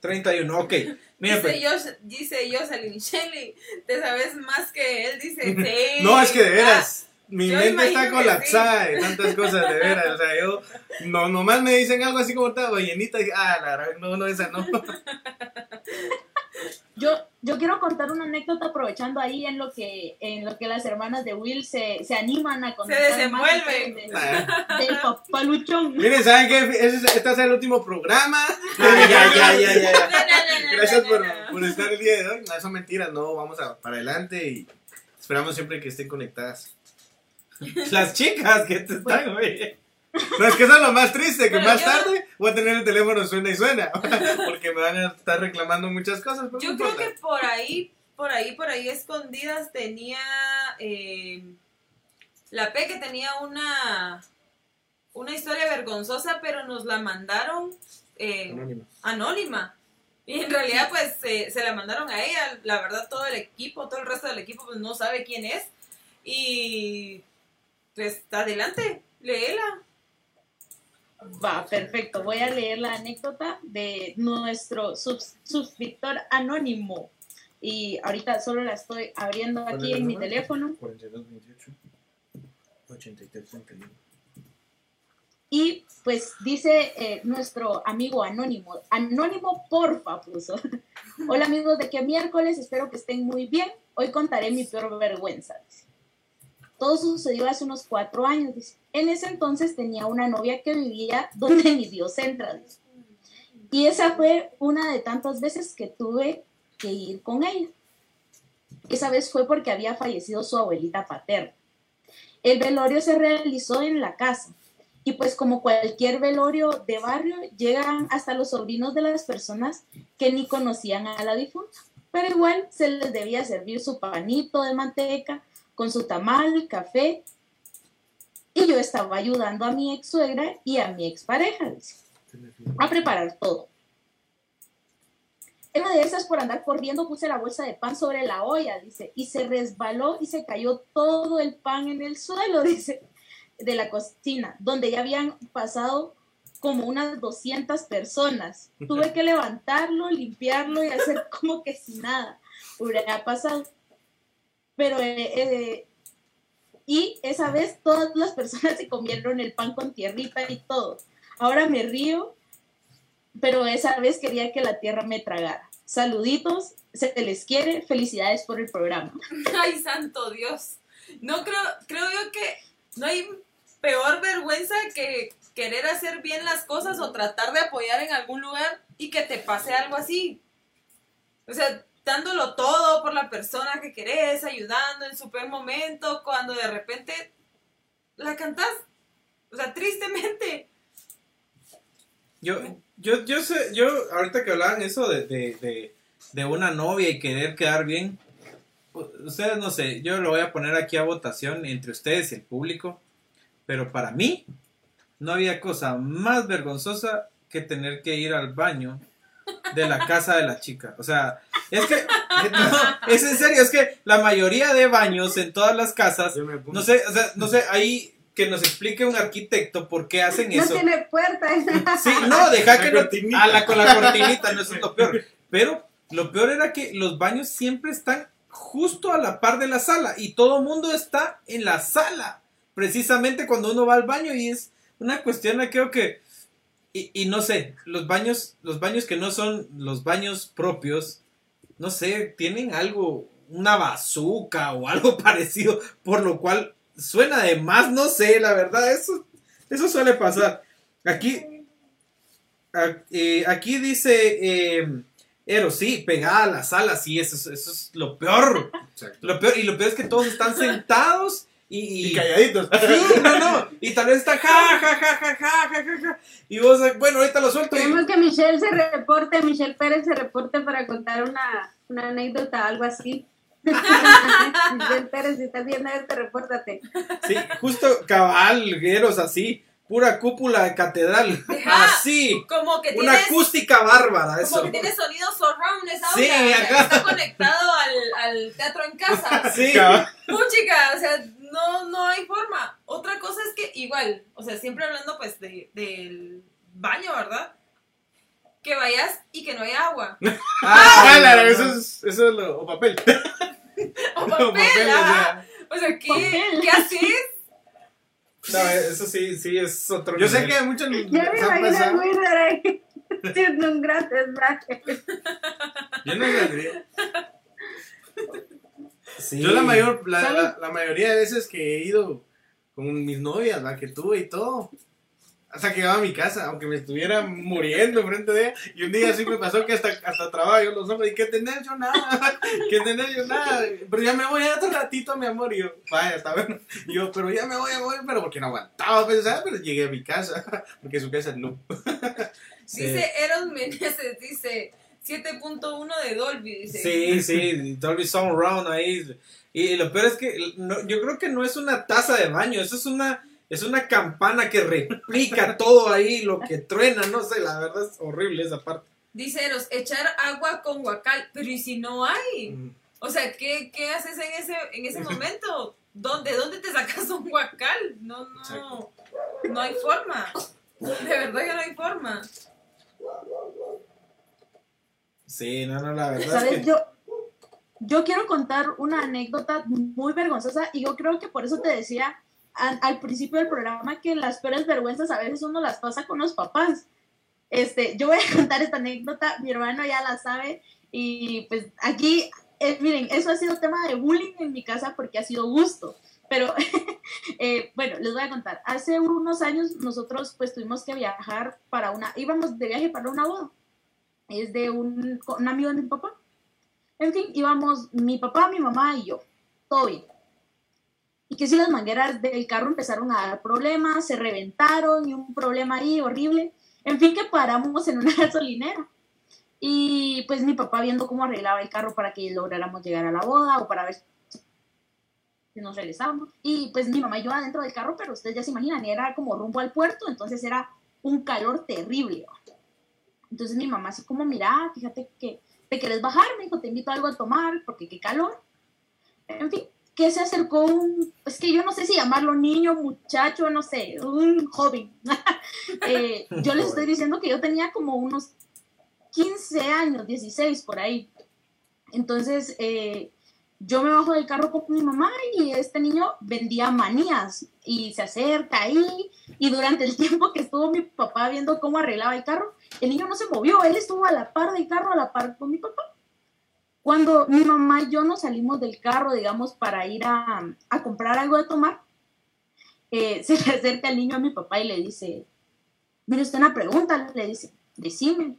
Speaker 1: 31. Ok. Mira,
Speaker 4: Dice,
Speaker 1: pues,
Speaker 4: Josh, dice Jocelyn Shelley, te sabes más que él, dice, sí.
Speaker 5: No, es que de veras. mi
Speaker 4: Yo
Speaker 5: mente está colapsada de tantas cosas, de veras. O sea, yo, no, nomás me dicen algo así como estaba ballenita y ah, la verdad, no, no, esa no.
Speaker 2: Yo, yo quiero contar una anécdota aprovechando ahí en lo que, en lo que las hermanas de Will se, se animan a contar. más
Speaker 4: desenvuelven.
Speaker 2: de-
Speaker 5: Ah.
Speaker 2: Del papá luchón.
Speaker 5: Miren, ¿saben qué? Este es el último programa.
Speaker 1: Ah, ya, ya, ya, ya, ya.
Speaker 4: No, no, no, no,
Speaker 5: Gracias
Speaker 4: no,
Speaker 5: por,
Speaker 4: no.
Speaker 5: por estar el día de hoy. No, eso es mentira, no, vamos a, para adelante y esperamos siempre que estén conectadas.
Speaker 1: Las chicas que te están, güey.
Speaker 5: No, es que eso es lo más triste, que
Speaker 4: Pero
Speaker 5: más
Speaker 4: yo-
Speaker 5: tarde voy a tener el teléfono suena y suena, porque me van a estar reclamando muchas cosas. pero
Speaker 4: Yo creo
Speaker 5: importa.
Speaker 4: que por ahí, por ahí, por ahí escondidas tenía eh, la P que tenía una una historia vergonzosa, pero nos la mandaron eh, anónima. Y en realidad pues se- se la mandaron a ella, la verdad todo el equipo, todo el resto del equipo pues no sabe quién es. Y pues adelante, léela.
Speaker 2: Va, perfecto. Voy a leer la anécdota de nuestro sus- suscriptor anónimo. Y ahorita solo la estoy abriendo
Speaker 5: ¿Cuál
Speaker 2: aquí en mi teléfono.
Speaker 5: 42, 28, 83, 31.
Speaker 2: Y pues dice eh, nuestro amigo anónimo, anónimo porfa puso. Hola amigos de qué miércoles, espero que estén muy bien. Hoy contaré mi peor vergüenza. dice. Todo sucedió hace unos cuatro años. En ese entonces tenía una novia que vivía donde mi Dios entra. Y esa fue una de tantas veces que tuve que ir con ella. Esa vez fue porque había fallecido su abuelita paterna. El velorio se realizó en la casa. Y pues como cualquier velorio de barrio, llegan hasta los sobrinos de las personas que ni conocían a la difunta. Pero igual se les debía servir su panito de manteca con su tamal, café. Y yo estaba ayudando a mi ex suegra y a mi expareja dice, a preparar todo. En una de esas, por andar corriendo, puse la bolsa de pan sobre la olla, dice, y se resbaló y se cayó todo el pan en el suelo, dice de la cocina, donde ya habían pasado como unas 200 personas. Tuve que levantarlo, limpiarlo y hacer como que si nada hubiera pasado. Pero, eh, eh, y esa vez todas las personas se comieron el pan con tierrita y todo. Ahora me río, pero esa vez quería que la tierra me tragara. Saluditos, se les quiere, felicidades por el programa.
Speaker 4: Ay, santo Dios. No creo, creo yo que no hay peor vergüenza que querer hacer bien las cosas o tratar de apoyar en algún lugar y que te pase algo así. O sea, dándolo todo por la persona que querés, ayudando en su peor momento, cuando de repente la cantás. O sea, tristemente.
Speaker 1: Yo, yo, yo sé, yo, ahorita que hablaban eso de, de, de, de una novia y querer quedar bien, ustedes no sé, yo lo voy a poner aquí a votación entre ustedes y el público, pero para mí no había cosa más vergonzosa que tener que ir al baño de la casa de la chica. O sea, es que, no, es en serio, es que la mayoría de baños en todas las casas,
Speaker 5: Yo me pongo-
Speaker 1: no sé, o sea, no sé, ahí que nos explique un arquitecto por qué hacen
Speaker 3: No
Speaker 1: eso.
Speaker 3: tiene puerta.
Speaker 1: Sí, no, deja
Speaker 5: La
Speaker 1: que no.
Speaker 5: cortinita.
Speaker 1: Ah, la, con la cortinita, no eso es lo peor. Pero lo peor era que los baños siempre están justo a la par de la sala y todo el mundo está en la sala. Precisamente cuando uno va al baño y es una cuestión, creo que. Y, y no sé, los baños, los baños que no son los baños propios, no sé, tienen algo, una bazuca o algo parecido, por lo cual suena de más, no sé, la verdad, eso, eso suele pasar. Aquí, a- eh, aquí dice, eh, Ero, sí, pegada a la sala, sí, eso, es- eso es lo peor.
Speaker 5: Exacto.
Speaker 1: Lo peor, y lo peor es que todos están sentados y,
Speaker 5: Y calladitos.
Speaker 1: Sí, no, no. Y tal vez está ja, ja, ja, ja, ja, ja, ja, ja. Y vos, bueno, ahorita lo suelto. y-
Speaker 3: Queremos que Michelle se reporte, Michelle Pérez se reporte para contar una, una anécdota, algo así. Michelle Pérez, si estás viendo esto, repórtate.
Speaker 1: Sí, justo cabalgueros así. Pura cúpula de catedral.
Speaker 4: Ajá.
Speaker 1: Así.
Speaker 4: Como que
Speaker 1: Una
Speaker 4: tienes,
Speaker 1: acústica bárbara,
Speaker 4: como
Speaker 1: eso.
Speaker 4: que tienes sonido surround esa
Speaker 1: Sí, ajá.
Speaker 4: está conectado al, al teatro en casa.
Speaker 1: Sí.
Speaker 4: Puchica, o sea, no, no hay forma. Otra cosa es que igual, o sea, siempre hablando pues de, del baño, ¿verdad? Que vayas y que no haya agua.
Speaker 5: Ah,
Speaker 1: no,
Speaker 5: claro,
Speaker 1: no.
Speaker 5: eso es, eso es lo, o papel.
Speaker 4: O
Speaker 5: O
Speaker 4: papel,
Speaker 5: papel, o sea,
Speaker 4: O sea, ¿qué, ¿qué haces?
Speaker 1: No, eso sí, sí es otro
Speaker 5: Yo sé
Speaker 1: nivel.
Speaker 5: que muchos
Speaker 3: Ya me imagino. Wither ahí haciendo un gran desbraje.
Speaker 5: Yo no saldría.
Speaker 1: Sí.
Speaker 5: Yo la mayor, la,
Speaker 3: ¿Sabes?
Speaker 5: la, la mayoría de veces que he ido con mis novias, la que tuve y todo, hasta que llegaba a mi casa, aunque me estuviera muriendo enfrente de ella, y un día sí me pasó que hasta, hasta trababa yo los ojos, y que tener yo nada, que tener yo nada, pero ya me voy a otro ratito, mi amor, y yo, vaya, está bueno, y yo, pero ya me voy, ya me voy, pero porque no aguantaba pensar, pero llegué a mi casa, porque su casa no.
Speaker 1: Sí.
Speaker 4: Dice Eros Meneses, dice 7.1 de Dolby, dice.
Speaker 1: Sí, sí, Dolby Surround ahí. Y lo peor es que no- yo creo que no es una taza de baño, eso es una es una campana que replica todo ahí, lo que truena, no sé, la verdad es horrible esa parte.
Speaker 4: Dice Eros, echar agua con guacal, pero ¿y si no hay?
Speaker 5: Mm.
Speaker 4: O sea, ¿qué, qué haces en ese, en ese momento? ¿Dónde, ¿Dónde te sacas un guacal? No, no,
Speaker 5: Exacto.
Speaker 4: no hay forma. De verdad que no hay forma.
Speaker 1: Sí, no, no, la verdad es
Speaker 2: ¿Sabes?
Speaker 1: que
Speaker 2: Yo, yo quiero contar una anécdota muy vergonzosa y yo creo que por eso te decía al, al principio del programa que las peores vergüenzas a veces uno las pasa con los papás. Este, yo voy a contar esta anécdota, mi hermano ya la sabe y pues aquí, eh, miren, eso ha sido tema de bullying en mi casa porque ha sido gusto. Pero eh, bueno, les voy a contar. Hace unos años nosotros pues tuvimos que viajar para una, íbamos de viaje para una boda. Es de un, un amigo de mi papá. En fin, íbamos mi papá, mi mamá y yo. Todo bien. Y que si las mangueras del carro empezaron a dar problemas, se reventaron y un problema ahí horrible. En fin, que paramos en una gasolinera. Y pues mi papá viendo cómo arreglaba el carro para que lográramos llegar a la boda o para ver si nos regresábamos. Y pues mi mamá y yo adentro del carro, pero ustedes ya se imaginan, era como rumbo al puerto, entonces era un calor terrible. Entonces mi mamá así como, mira, fíjate que te quieres bajar, me dijo, te invito a algo a tomar, porque qué calor. En fin, que se acercó un, es que yo no sé si llamarlo niño, muchacho, no sé, un joven. Eh, yo les estoy diciendo que yo tenía como unos 15 años, 16 por ahí. Entonces, eh, yo me bajo del carro con mi mamá y este niño vendía manías y se acerca ahí y durante el tiempo que estuvo mi papá viendo cómo arreglaba el carro, el niño no se movió, él estuvo a la par del carro, a la par con mi papá. Cuando mi mamá y yo nos salimos del carro, digamos, para ir a, comprar algo de tomar, eh, se le acerca el niño a mi papá y le dice, mire usted una pregunta, le dice, decime.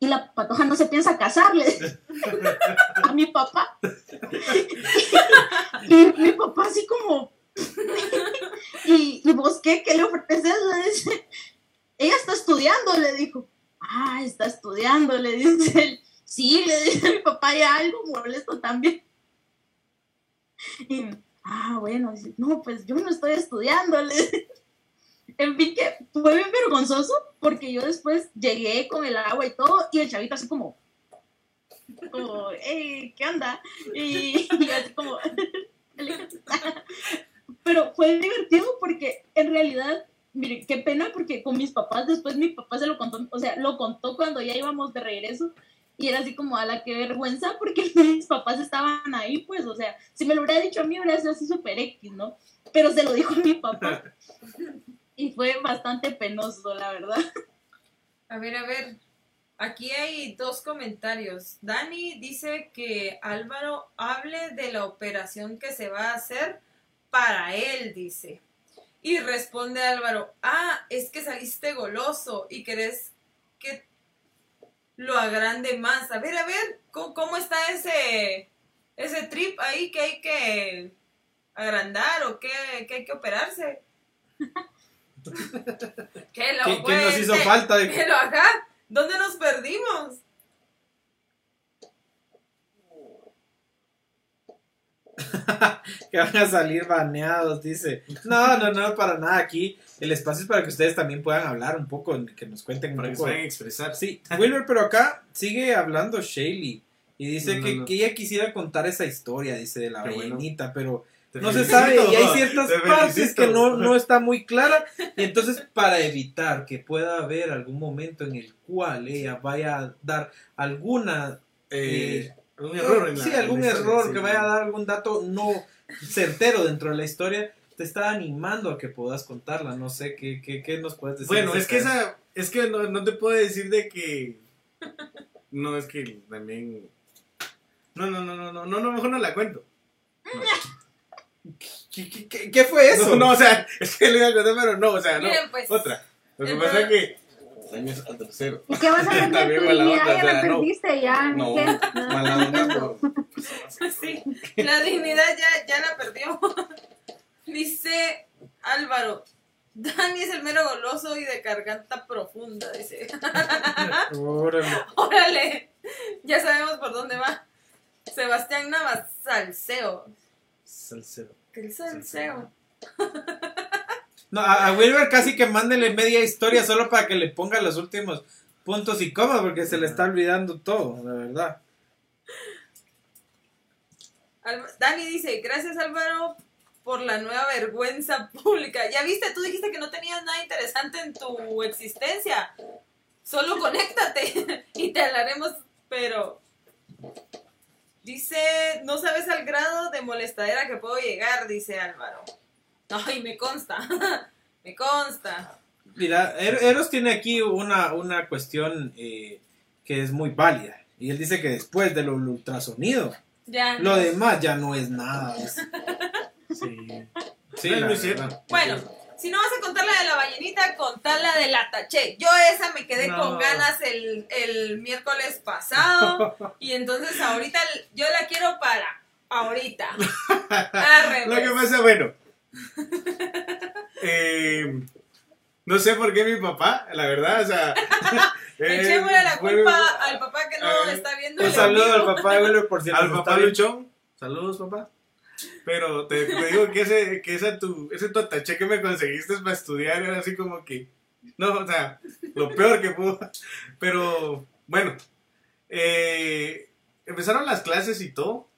Speaker 2: Y la patoja no se piensa casar, le dice a mi papá. y mi papá así como, ¿y, y vos qué? ¿Qué le ofreces? Le dice, ella está estudiando, le dijo. Ah, está estudiando, le dice él. Sí, le dice mi papá ya algo molesto también. Y, ah, bueno, dice, no, pues yo no estoy estudiando, le dice. En fin, que fue bien vergonzoso porque yo después llegué con el agua y todo y el chavito así como, como, hey, ¿qué onda? Y, así como, pero fue divertido porque en realidad, miren, qué pena porque con mis papás, después mi papá se lo contó, o sea, lo contó cuando ya íbamos de regreso y era así como, a la que vergüenza porque mis papás estaban ahí, pues, o sea, si me lo hubiera dicho a mí hubiera sido así súper X, ¿no? Pero se lo dijo a mi papá y fue bastante penoso, la verdad.
Speaker 4: A ver, a ver. Aquí hay dos comentarios. Dani dice que Álvaro hable de la operación que se va a hacer para él, dice. Y responde Álvaro, ah, es que saliste goloso y querés que lo agrande más. A ver, a ver, ¿cómo, cómo está ese, ese trip ahí que hay que agrandar o que, que hay que operarse? ¿Qué, lo
Speaker 1: ¿Qué, qué nos hizo falta? de-
Speaker 4: Pero acá, ¿dónde nos perdimos?
Speaker 1: que van a salir baneados, dice. No, no, no, para nada. Aquí el espacio es para que ustedes también puedan hablar un poco, que nos cuenten un
Speaker 5: Para que se
Speaker 1: poco.
Speaker 5: puedan expresar.
Speaker 1: Sí, Wilmer, pero acá sigue hablando Shaley. Y dice
Speaker 5: No, no,
Speaker 1: que,
Speaker 5: no.
Speaker 1: que ella quisiera contar esa historia, dice, de la
Speaker 5: bueno.
Speaker 1: ballenita, pero no se sabe y hay ciertas
Speaker 5: te
Speaker 1: partes que no, no está muy clara. Y entonces, para evitar que pueda haber algún momento en el cual ella vaya a dar alguna
Speaker 5: Eh, Algún error en la-
Speaker 1: Sí,
Speaker 5: en la
Speaker 1: algún
Speaker 5: historia,
Speaker 1: error
Speaker 5: sí.
Speaker 1: que vaya a dar algún dato no certero dentro de la historia, te está animando a que puedas contarla. No sé, ¿qué, qué, qué nos puedes decir?
Speaker 5: Bueno, es que esa, es que no, no te puedo decir de que, no, es que también, no, no, no, no, no, no, no, mejor no la cuento.
Speaker 1: ¿Qué, qué- qué- qué fue eso?
Speaker 5: No, no, o sea, es que le iba a contar, pero no, o sea, no,
Speaker 4: Miren, pues.
Speaker 5: otra. Lo que pasa es que, años a tercero.
Speaker 3: ¿Y qué vas a vender
Speaker 5: También
Speaker 3: tu
Speaker 5: mala
Speaker 3: dignidad?
Speaker 5: onda,
Speaker 3: Ya
Speaker 5: o sea,
Speaker 3: la
Speaker 5: no.
Speaker 3: perdiste, ya.
Speaker 5: No,
Speaker 3: ¿qué?
Speaker 5: mala onda, pero-
Speaker 4: Sí, la dignidad ya, ya la perdió. Dice Álvaro, Dani es el mero goloso y de garganta profunda, dice.
Speaker 1: Órale.
Speaker 4: Órale, ya sabemos por dónde va. Sebastián Navas, salseo.
Speaker 5: Salsero.
Speaker 4: ¿Qué es salseo?
Speaker 1: No, a, a Wilber casi que mándele media historia solo para que le ponga los últimos puntos y comas, porque se le está olvidando todo, la verdad.
Speaker 4: Dani dice, gracias Álvaro por la nueva vergüenza pública. Ya viste, tú dijiste que no tenías nada interesante en tu existencia. Solo conéctate y te hablaremos, pero... Dice, no sabes al grado de molestadera que puedo llegar, dice Álvaro. Ay, me consta, me consta.
Speaker 1: Mira, Er- Eros tiene aquí una, una cuestión eh, que es muy válida. Y él dice que después del ultrasonido,
Speaker 4: Ya.
Speaker 1: lo demás ya no es nada. es-
Speaker 5: Sí.
Speaker 1: Sí,
Speaker 5: No, es
Speaker 1: la.
Speaker 4: Bueno, si no vas a contar la de la ballenita, contá la de la taché. Yo esa me quedé
Speaker 5: No.
Speaker 4: con ganas el, el miércoles pasado. y entonces ahorita yo la quiero para ahorita.
Speaker 5: Lo que pasa, bueno. eh, no sé por qué mi papá, la verdad, o sea. eh,
Speaker 4: Echémosle la
Speaker 5: fue-
Speaker 4: culpa al papá que no
Speaker 5: eh,
Speaker 4: está viendo
Speaker 1: Un
Speaker 4: el
Speaker 1: saludo
Speaker 4: en
Speaker 1: al papá de Wilber por si
Speaker 5: al papá. Luchón. Saludos, papá. Pero te, te digo que ese, que esa tu, ese tu ataché que me conseguiste para estudiar era así como que. No, o sea, lo peor que pudo. Pero, bueno. eh, empezaron las clases y todo.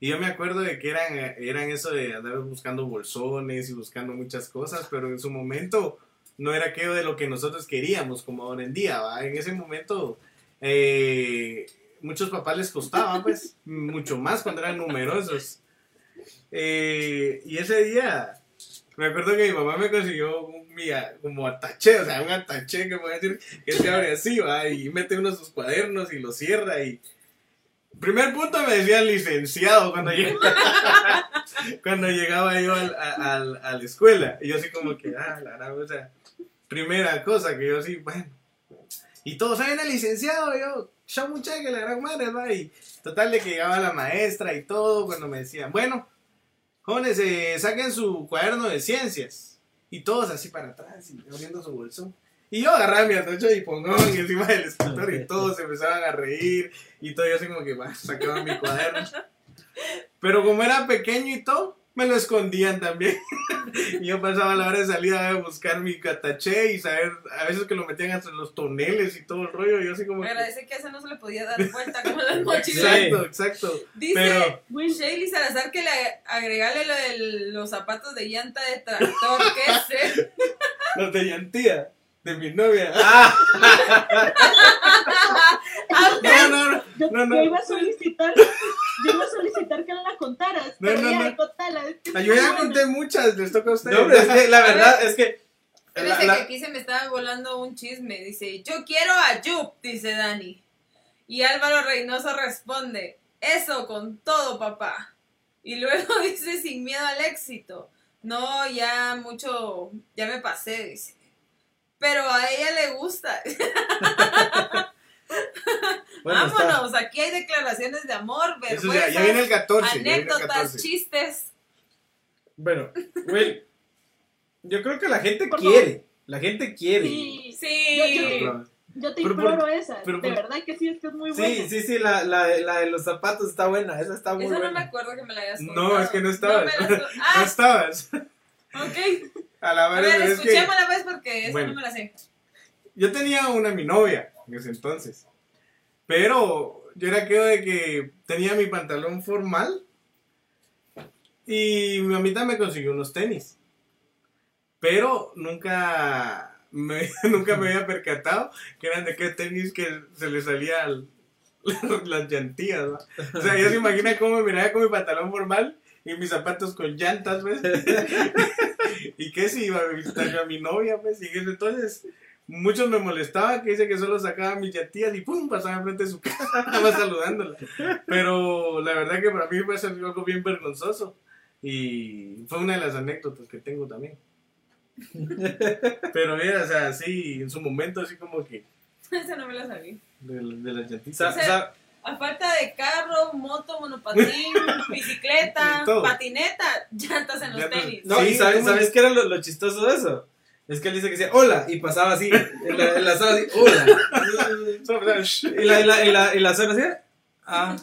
Speaker 5: Y yo me acuerdo de que eran, eran eso de andar buscando bolsones y buscando muchas cosas, pero en su momento no era aquello de lo que nosotros queríamos, como ahora en día, ¿va? En ese momento, eh, muchos papás les costaba, pues, mucho más cuando eran numerosos. Eh, y ese día, me acuerdo que mi mamá me consiguió un, mi- como o sea, un ataché que puede decir que se abre así, ¿va? Y mete uno de sus cuadernos y lo cierra y... Primer punto me decían licenciado cuando llegaba, cuando llegaba yo al- a, la escuela. Y yo así como que, ah, la gran, o sea, primera cosa que yo así, bueno. Y todos saben el licenciado, yo, yo muchacho, que la gran madre, va. Y total de que llegaba la maestra y todo, cuando me decían, bueno, jóvenes, eh, saquen su cuaderno de ciencias. Y todos así para atrás, y abriendo su bolsón. Y yo agarraba mi atocho y pongón encima del escritorio y todos se empezaban a reír y todo, yo así como que bah, sacaba mi cuaderno. Pero como era pequeño y todo, me lo escondían también. y yo pasaba la hora de salida a buscar mi cataché y saber, a veces que lo metían hasta los toneles y todo el rollo, y yo así como
Speaker 4: Me
Speaker 5: que...
Speaker 4: agradece que no se le podía dar vuelta como las mochilas.
Speaker 5: Exacto, exacto.
Speaker 4: Dice
Speaker 5: Pero-
Speaker 4: Shaley Salazar que le agregarle lo de los zapatos de llanta de tractor. ¿Qué es eso?
Speaker 5: Los de llantía, de mi novia.
Speaker 1: Ah,
Speaker 5: No, no, no, no, no.
Speaker 3: yo iba a solicitar, yo iba a solicitar que no la contaras.
Speaker 5: No,
Speaker 3: pero
Speaker 5: no,
Speaker 3: ya,
Speaker 5: no.
Speaker 3: contala, es que
Speaker 5: Ah, Yo ya
Speaker 3: buena.
Speaker 5: conté muchas, les toca a ustedes.
Speaker 1: no, hombre, es que la verdad es que. la-
Speaker 4: que aquí se me estaba volando un chisme. Dice, yo quiero a Yup, dice Dani. Y Álvaro Reynoso responde, eso con todo, papá. Y luego dice, sin miedo al éxito. No, ya mucho, ya me pasé, dice. Pero a ella le gusta.
Speaker 1: bueno, está-
Speaker 4: Vámonos, aquí hay declaraciones de amor,
Speaker 5: Eso
Speaker 4: vergüenzas,
Speaker 5: ya, ya viene el 14. ya viene el
Speaker 4: anécdotas,
Speaker 5: 14.
Speaker 4: chistes.
Speaker 1: Bueno, Will, yo creo que la gente
Speaker 3: Por
Speaker 1: quiere. La gente quiere.
Speaker 3: Sí,
Speaker 4: Sí.
Speaker 3: Yo- yo- Yo te
Speaker 5: Pero
Speaker 3: imploro
Speaker 5: por-
Speaker 3: esa.
Speaker 5: pero
Speaker 3: de
Speaker 5: por-
Speaker 3: verdad que sí, es que es muy
Speaker 1: Sí,
Speaker 3: buena.
Speaker 1: sí, sí, la, la, de- la de los zapatos está buena. Esa está muy
Speaker 4: Esa no me
Speaker 1: buena.
Speaker 4: acuerdo que me la hayas
Speaker 5: No,
Speaker 4: contado.
Speaker 5: es que no estabas.
Speaker 4: me la-
Speaker 5: No
Speaker 4: Ah,
Speaker 5: estabas.
Speaker 4: ok.
Speaker 5: A la
Speaker 4: A
Speaker 5: madre,
Speaker 4: ver,
Speaker 5: es que
Speaker 4: escuchémosla pues porque esa
Speaker 5: Bueno.
Speaker 4: no me la sé.
Speaker 5: yo tenía una mi novia en ese entonces. Pero yo era aquello de que tenía mi pantalón formal y mi mamita me consiguió unos tenis. Pero nunca me, nunca me había percatado que eran de qué tenis que se le salía al- las llantillas. O sea, ya se imagina cómo me miraba con mi pantalón formal y mis zapatos con llantas, ¿ves? y que si iba a visitar a mi novia, pues, y entonces muchos me molestaba que dice que solo sacaba mis llantillas y pum, pasaba enfrente de su casa, estaba saludándola. Pero la verdad que para mí fue algo bien vergonzoso y fue una de las anécdotas que tengo también. Pero mira, o sea, sí, en su momento así como que...
Speaker 4: Esa no me la sabía.
Speaker 5: De, de las llantitas.
Speaker 4: O sea, a falta de carro, moto, monopatín, bicicleta, patineta, llantas en los tenis.
Speaker 1: No, y sabes, ¿sabes qué era lo, lo, chistoso de eso? Es que él dice que decía hola y pasaba así, en la, en la sala así, hola. y la, y la, y la, y la zona así, ah.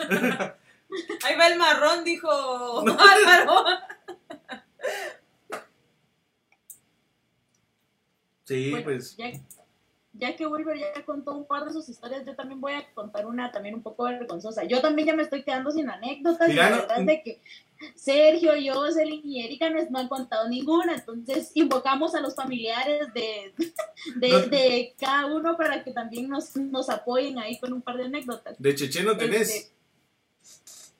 Speaker 4: Ahí va el marrón, dijo Álvaro.
Speaker 5: Sí, pues.
Speaker 2: Ya, ya, que Wilber ya contó un par de sus historias, yo también voy a contar una también un poco vergonzosa. Yo también ya me estoy quedando sin anécdotas. y la verdad de que Sergio, yo, Selin y Erika no, han contado ninguna. Entonces invocamos a los familiares de, de, de, cada uno para que también nos, nos apoyen ahí con un par de anécdotas.
Speaker 5: ¿De Cheche no tenés? Este,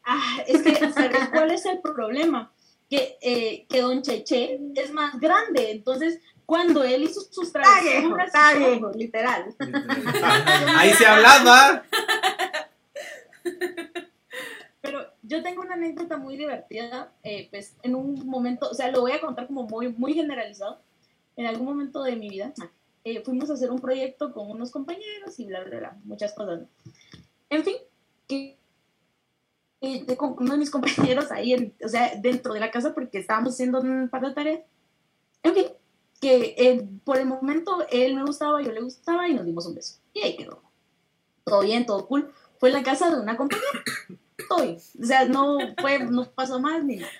Speaker 2: ah, es que, ¿sabes cuál es el problema? Que, eh, que Don Cheche es más grande, entonces cuando él hizo sus travesuras, está viejo, literal.
Speaker 1: Ahí se hablaba.
Speaker 2: Pero yo tengo una anécdota muy divertida, eh, pues en un momento, o sea, lo voy a contar como muy, muy generalizado. En algún momento de mi vida eh, fuimos a hacer un proyecto con unos compañeros y bla, bla, bla, muchas cosas. En fin, que eh, con uno de mis compañeros ahí, o sea, dentro de la casa porque estábamos haciendo un par de tareas. En fin, que eh, por el momento él me gustaba, yo le gustaba y nos dimos un beso. Y ahí quedó. Todo bien, todo cool. Fue en la casa de una compañera. O sea, no, fue, no pasó más ni nada.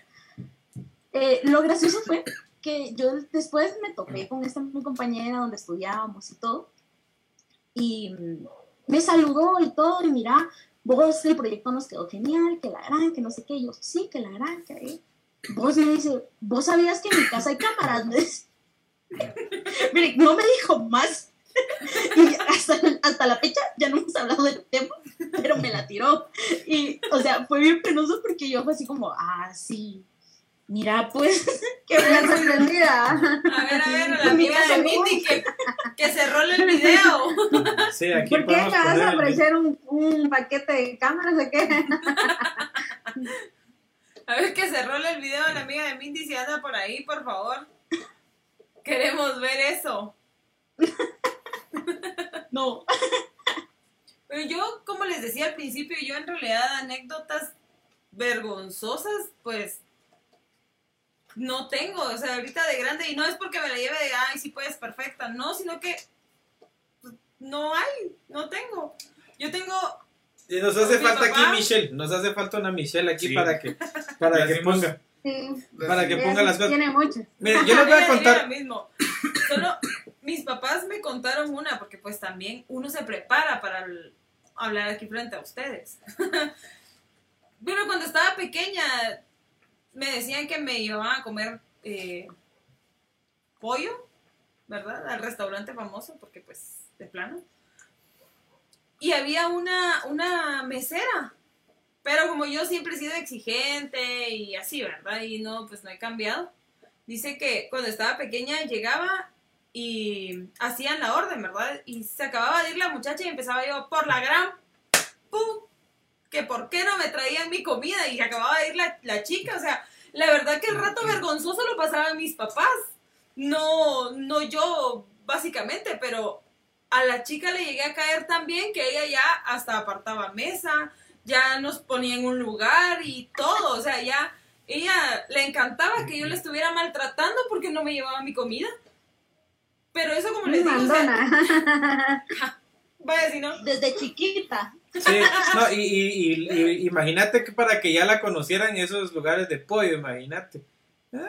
Speaker 2: Eh, lo gracioso fue que yo después me topé con esta compañera donde estudiábamos y todo. Y me saludó y todo. Y mira, vos, el proyecto nos quedó genial, que la gran, que no sé qué. yo, sí, que la gran, que Vos me dice, vos sabías que en mi casa hay cámaras. Mire, no me dijo más. Y hasta, hasta, la fecha ya no hemos hablado del tema, pero me la tiró. Y, o sea, fue bien penoso porque yo fue así como, ah, sí. Mira, pues, qué buena sorprendida.
Speaker 4: A ver, a ver, la amiga de Mindy que, que se role el video.
Speaker 1: Sí, aquí
Speaker 3: ¿Por qué me vas a ofrecer un, un paquete de cámaras o qué?
Speaker 4: A ver, que se role el video de la amiga de Mindy si anda por ahí, por favor. Queremos ver eso.
Speaker 2: No.
Speaker 4: Pero yo, como les decía al principio, yo en realidad anécdotas vergonzosas, pues no tengo. O sea, ahorita de grande, y no es porque me la lleve de, ay, sí puedes, perfecta. No, sino que pues, no hay, no tengo. Yo tengo
Speaker 1: y nos hace falta aquí Michelle, nos hace falta una Michelle aquí para que para que ponga. Para que ponga las cosas.
Speaker 3: Tiene mucho.
Speaker 1: Miren, yo les voy a contar.
Speaker 4: Mismo. Solo mis papás me contaron una, porque pues también uno se prepara para hablar aquí frente a ustedes. Pero cuando estaba pequeña, me decían que me iban a comer eh, pollo, ¿verdad? Al restaurante famoso, porque pues, de plano. Y había una, una mesera pero como yo siempre he sido exigente y así, ¿verdad? Y no, pues no he cambiado. Dice que cuando estaba pequeña llegaba y hacían la orden, ¿verdad? Y se acababa de ir la muchacha y empezaba yo por la gran ¡pum! Que por qué no me traían mi comida y acababa de ir la, la chica. O sea, la verdad que el rato vergonzoso lo pasaban mis papás. No, no yo, básicamente, pero a la chica le llegué a caer tan bien que ella ya hasta apartaba mesa, ya nos ponía en un lugar y todo, o sea, ya ella le encantaba que yo le estuviera maltratando porque no me llevaba mi comida. Pero eso como les digo, o sea, vaya si no.
Speaker 2: Desde chiquita.
Speaker 1: Sí, no, y, y, y, imagínate que para que ya la conocieran esos lugares de pollo, imagínate. Ah,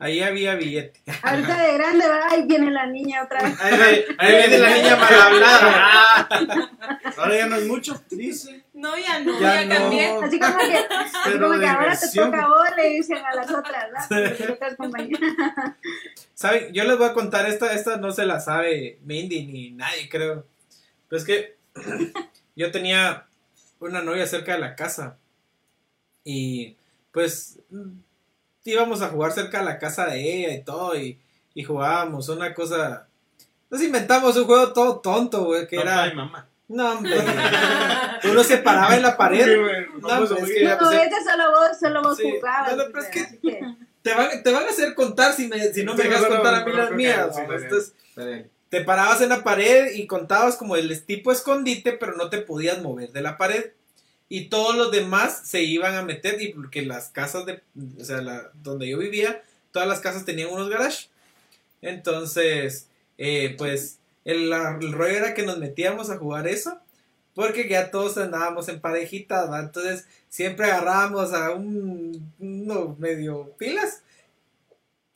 Speaker 1: Ahí había billete.
Speaker 3: Ahorita de grande, ahí viene la niña otra vez.
Speaker 1: Ahí, viene la niña mal hablada.
Speaker 5: Ahora ya no es mucho, dice.
Speaker 4: No, ya no, ya, ya cambié.
Speaker 3: Así como que, así como que ahora te toca a vos, le dicen a las otras, ¿verdad?
Speaker 1: ¿Saben? Yo les voy a contar, esta, esta no se la sabe Mindy ni nadie, creo. Pero es que yo tenía una novia cerca de la casa y pues íbamos a jugar cerca de la casa de ella y todo y, y jugábamos una cosa... Nos inventamos un juego todo tonto, güey, que
Speaker 5: Papá
Speaker 1: era...
Speaker 5: y mamá.
Speaker 1: No, hombre. Uno se paraba en la pared.
Speaker 5: Sí, güey,
Speaker 1: No, hombre, es que
Speaker 3: No,
Speaker 1: pues,
Speaker 3: es que solo vos, solo vos
Speaker 1: Sí,
Speaker 3: jugabas.
Speaker 1: no, no, pero es que- te, van, te van a hacer contar si, me, si no me dejas
Speaker 5: no, no,
Speaker 1: contar a
Speaker 5: no,
Speaker 1: mí
Speaker 5: no
Speaker 1: las mías. ¿no? Entonces, te parabas en la pared y contabas como el tipo escondite, pero no te podías mover de la pared. Y todos los demás se iban a meter, y porque las casas de, o sea, la, donde yo vivía, todas las casas tenían unos garages. Entonces, eh, pues, el, el rollo era que nos metíamos a jugar eso, porque ya todos andábamos en parejitas, ¿va? Entonces, siempre agarrábamos a un, uno medio pilas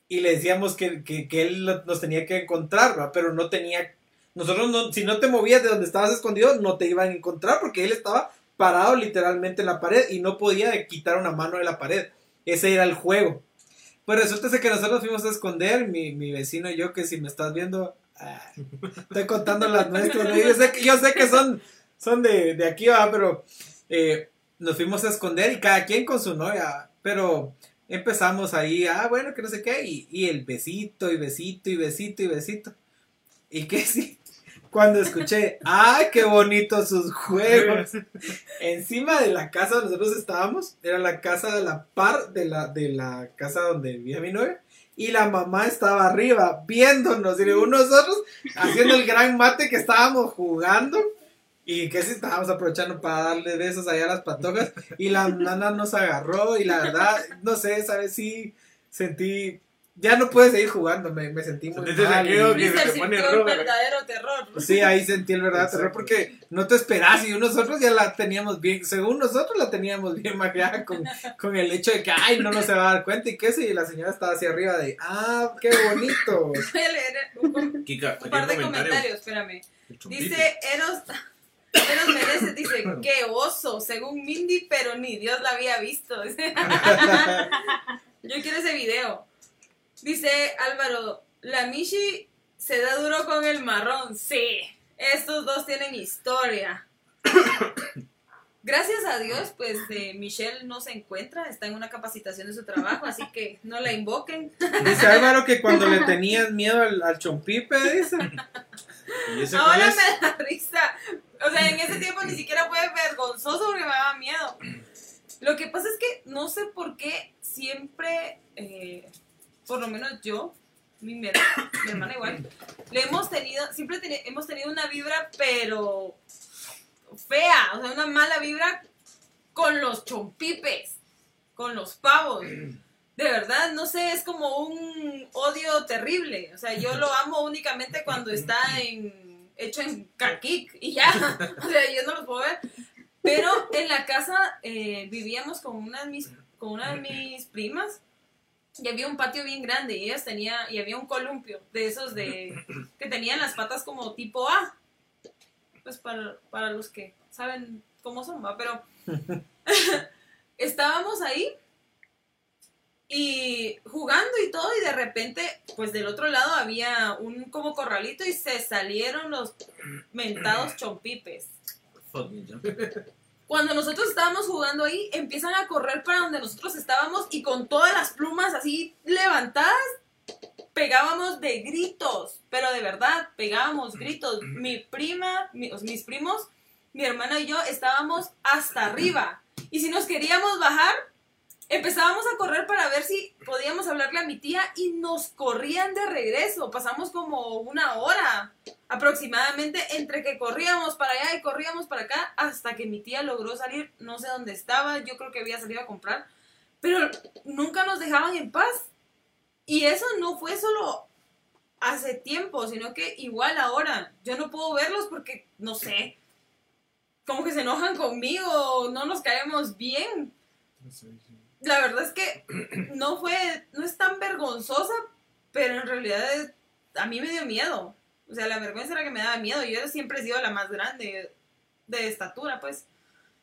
Speaker 1: y le decíamos que, que, él nos tenía que encontrar. Pero no tenía, nosotros no, si no te movías de donde estabas escondido, no te iban a encontrar porque él estaba parado literalmente en la pared y no podía quitar una mano de la pared. Ese era el juego. Pues resulta que nosotros fuimos a esconder, mi, mi vecino y yo, que si me estás viendo, ah, estoy contando las nuestras, yo, sé que, yo sé que son, son de, de aquí, pero eh, nos fuimos a esconder y cada quien con su novia, pero empezamos ahí, ah, bueno, que no sé qué, y, y el besito, y besito, y besito, y besito. Y que sí, cuando escuché, ¡ay, qué bonitos sus juegos! Encima de la casa donde nosotros estábamos, era la casa de la par de la, de la casa donde vivía mi novia. Y la mamá estaba arriba viéndonos y luego nosotros haciendo el gran mate que estábamos jugando. Y que sí estábamos aprovechando para darle besos allá a las patojas. Y la nana nos agarró y la verdad, no sé, esa vez sí sentí... Ya no pude seguir jugando, me, me sentí muy
Speaker 5: Sentiste
Speaker 1: mal.
Speaker 5: que- se pone
Speaker 4: el
Speaker 5: rojo,
Speaker 4: verdadero terror.
Speaker 1: Sí, ahí sentí el verdadero terror porque no te esperas y nosotros ya la teníamos bien, según nosotros la teníamos bien maquillada con, con el hecho de que, ay, no nos se va a dar cuenta y que sí, y la señora estaba hacia arriba de, ah, qué bonito.
Speaker 4: Voy a leer un,
Speaker 5: Kika,
Speaker 4: par de
Speaker 5: comentario.
Speaker 4: comentarios, espérame. Dice Eros, Eros Meneses, dice, qué oso, según Mindy, pero ni Dios la había visto. Yo quiero ese video. Dice Álvaro, la Mishi se da duro con el marrón. Sí, estos dos tienen historia. Gracias a Dios, pues eh, Michelle no se encuentra, está en una capacitación de su trabajo, así que no la invoquen.
Speaker 1: Dice Álvaro que cuando le tenías miedo al, al chompipe, dice.
Speaker 5: ¿Y ese cuál
Speaker 4: Ahora
Speaker 5: es?
Speaker 4: me da risa. O sea, en ese tiempo ni siquiera fue vergonzoso porque me daba miedo. Lo que pasa es que no sé por qué siempre, eh, por lo menos yo, mi, mi hermana, igual, le hemos tenido, siempre teni- hemos tenido una vibra, pero fea, o sea, una mala vibra con los chompipes, con los pavos. De verdad, no sé, es como un odio terrible. O sea, yo lo amo únicamente cuando está en hecho en caquic y ya. O sea, yo no lo puedo ver. Pero en la casa eh, vivíamos con una, de mis, con una de mis primas y había un patio bien grande y ellas tenía y había un columpio de esos de que tenían las patas como tipo A. Pues para, para los que saben cómo son, ¿va? Pero estábamos ahí y jugando y todo y de repente pues del otro lado había un como corralito y se salieron los mentados chompipes. Cuando nosotros estábamos jugando ahí, empiezan a correr para donde nosotros estábamos y con todas las plumas así levantadas, pegábamos de gritos, pero de verdad, pegábamos gritos. Mi prima, mis primos, mi hermana y yo estábamos hasta arriba. Y si nos queríamos bajar, empezábamos a correr para ver si podíamos hablarle a mi tía y nos corrían de regreso. Pasamos como una hora aproximadamente entre que corríamos para allá y corríamos para acá hasta que mi tía logró salir, no sé dónde estaba, yo creo que había salido a comprar, pero nunca nos dejaban en paz. Y eso no fue solo hace tiempo, sino que igual ahora yo no puedo verlos porque, no sé, como que se enojan conmigo, no nos caemos bien. La verdad es que no fue, no es tan vergonzosa, pero en realidad es- a mí me dio miedo. O sea, la vergüenza era que me daba miedo. Yo siempre he sido la más grande de estatura, pues.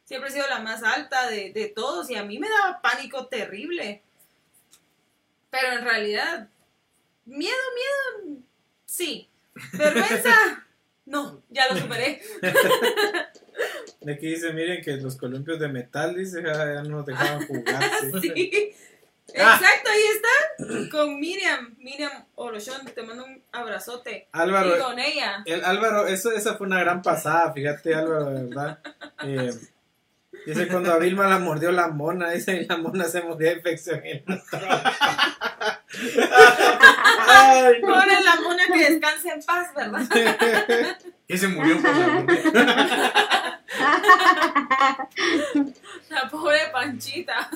Speaker 4: Siempre he sido la más alta de, de todos y a mí me daba pánico terrible. Pero en realidad, miedo, miedo, sí. Vergüenza, no, ya lo superé.
Speaker 1: Aquí dice, miren que los columpios de metal, dice, ya, no nos dejaban jugar. sí.
Speaker 4: Sí.
Speaker 1: Ah.
Speaker 4: Exacto, ahí está. Con Miriam. Miriam Orochón, te mando un abrazote.
Speaker 1: Álvaro,
Speaker 4: Y con ella.
Speaker 1: el, Álvaro, eso, esa fue una gran pasada, fíjate, Álvaro, de verdad. Eh, dice, cuando a Vilma la mordió la mona, dice, y la mona se murió de infección en la trompa. Ay, no.
Speaker 4: Pobre la mona que descanse en paz, ¿verdad?
Speaker 5: Que se murió por la
Speaker 4: La pobre Panchita.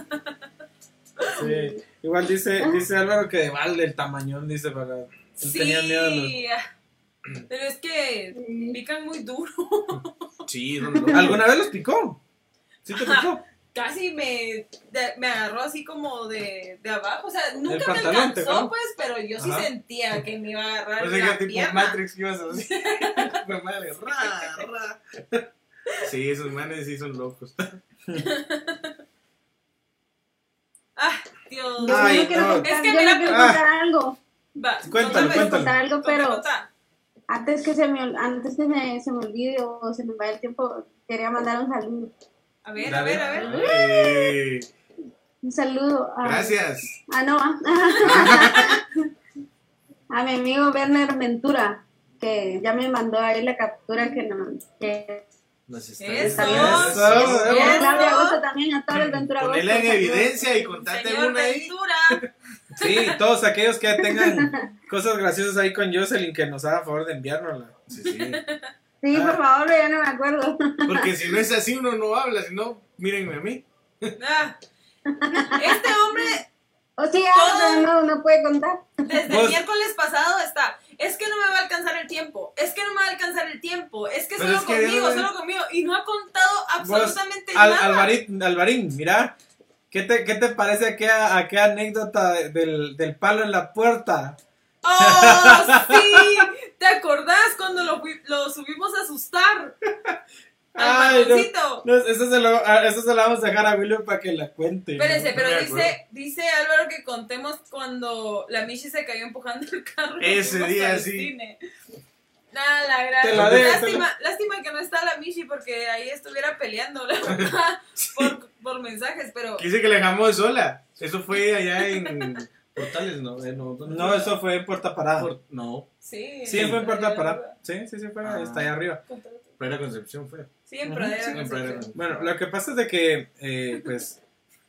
Speaker 1: Sí. Igual dice, dice Álvaro que de balde el tamañón, dice, para... Él
Speaker 4: Sí.
Speaker 1: tenía miedo a los...
Speaker 4: Pero es que pican muy duro.
Speaker 5: Sí.
Speaker 1: ¿Alguna vez los picó? ¿Sí te picó?
Speaker 4: Casi me, de- me agarró así como de, de abajo. O sea, nunca me alcanzó, pues, pero yo sí
Speaker 1: Ajá.
Speaker 4: sentía que me iba a agarrar
Speaker 5: O sea,
Speaker 4: la
Speaker 5: que tipo
Speaker 4: pierna.
Speaker 5: Matrix que ibas a decir. Sí, esos manes sí son locos.
Speaker 4: Ah, Dios.
Speaker 3: Yo
Speaker 1: Ay,
Speaker 3: no quiero
Speaker 1: no.
Speaker 3: contar,
Speaker 4: Es que
Speaker 3: yo no quiero
Speaker 1: ah.
Speaker 3: contar algo.
Speaker 4: Va,
Speaker 1: Cuéntalo, cuéntalo.
Speaker 3: contar algo, pero antes que se me antes que me, se me olvide o se me vaya el tiempo, quería mandar un saludo.
Speaker 4: A ver, a ver, a ver.
Speaker 5: Ay,
Speaker 3: Un saludo a,
Speaker 5: gracias.
Speaker 3: ah, no, ah. a mi amigo Werner Ventura, que ya me mandó ahí la captura que no, que
Speaker 5: Nos está
Speaker 4: Eso.
Speaker 1: Eso,
Speaker 3: a
Speaker 4: eso.
Speaker 3: Claudia Agosto también, a todos los Ventura.
Speaker 5: Ponela en evidencia y contate
Speaker 4: Señor
Speaker 5: una ahí.
Speaker 4: Ventura.
Speaker 1: Sí, todos aquellos que tengan cosas graciosas ahí con Jocelyn, que nos haga favor de enviárnosla.
Speaker 5: Sí, sí.
Speaker 3: Sí,
Speaker 1: Ah.
Speaker 3: por favor, ya no me acuerdo.
Speaker 5: Porque si no es así, uno no habla. Si no, mírenme a mí.
Speaker 4: Ah. Este hombre
Speaker 3: O sí,
Speaker 4: Todo-
Speaker 3: no, no puede contar.
Speaker 4: desde
Speaker 1: Pues-
Speaker 4: el miércoles pasado está. Es que no me va a alcanzar el tiempo. Es que no me va a alcanzar el tiempo. Es que
Speaker 5: Pero
Speaker 4: solo
Speaker 5: es que
Speaker 4: conmigo,
Speaker 5: no-
Speaker 4: solo conmigo. Y no ha contado absolutamente
Speaker 1: Al-
Speaker 4: nada.
Speaker 1: Alvarín, Alvarín, mira, ¿qué te, qué te parece aquella, aquella anécdota de- del, del palo en la puerta?
Speaker 4: ¡Oh, sí! ¿Te acordás cuando lo, subimos a asustar? Al
Speaker 1: Ay, no. eso, se lo, a- eso se lo vamos a dejar a William para que la cuente.
Speaker 4: Espérense,
Speaker 1: ¿no?
Speaker 4: pero dice, dice Álvaro que contemos cuando la Michi se cayó empujando el carro.
Speaker 5: Ese día
Speaker 4: al
Speaker 5: sí.
Speaker 4: cine. Nada, la
Speaker 1: Te
Speaker 4: gran.
Speaker 1: la de-
Speaker 4: lástima, lástima que no está la Michi porque ahí estuviera peleando la verdad, por, por mensajes, pero
Speaker 5: Quise que la dejamos sola. Eso fue allá en Portales, ¿no? Eh, no,
Speaker 1: eso fue en Puerta Parada.
Speaker 5: Por- No,
Speaker 4: sí.
Speaker 1: Sí, fue en Parada. Sí, sí, sí, fue.
Speaker 5: Ah.
Speaker 1: Está ahí arriba.
Speaker 5: Pradera Concepción fue.
Speaker 4: Sí, en Pradera.
Speaker 1: Bueno, lo que pasa es de que, eh, pues,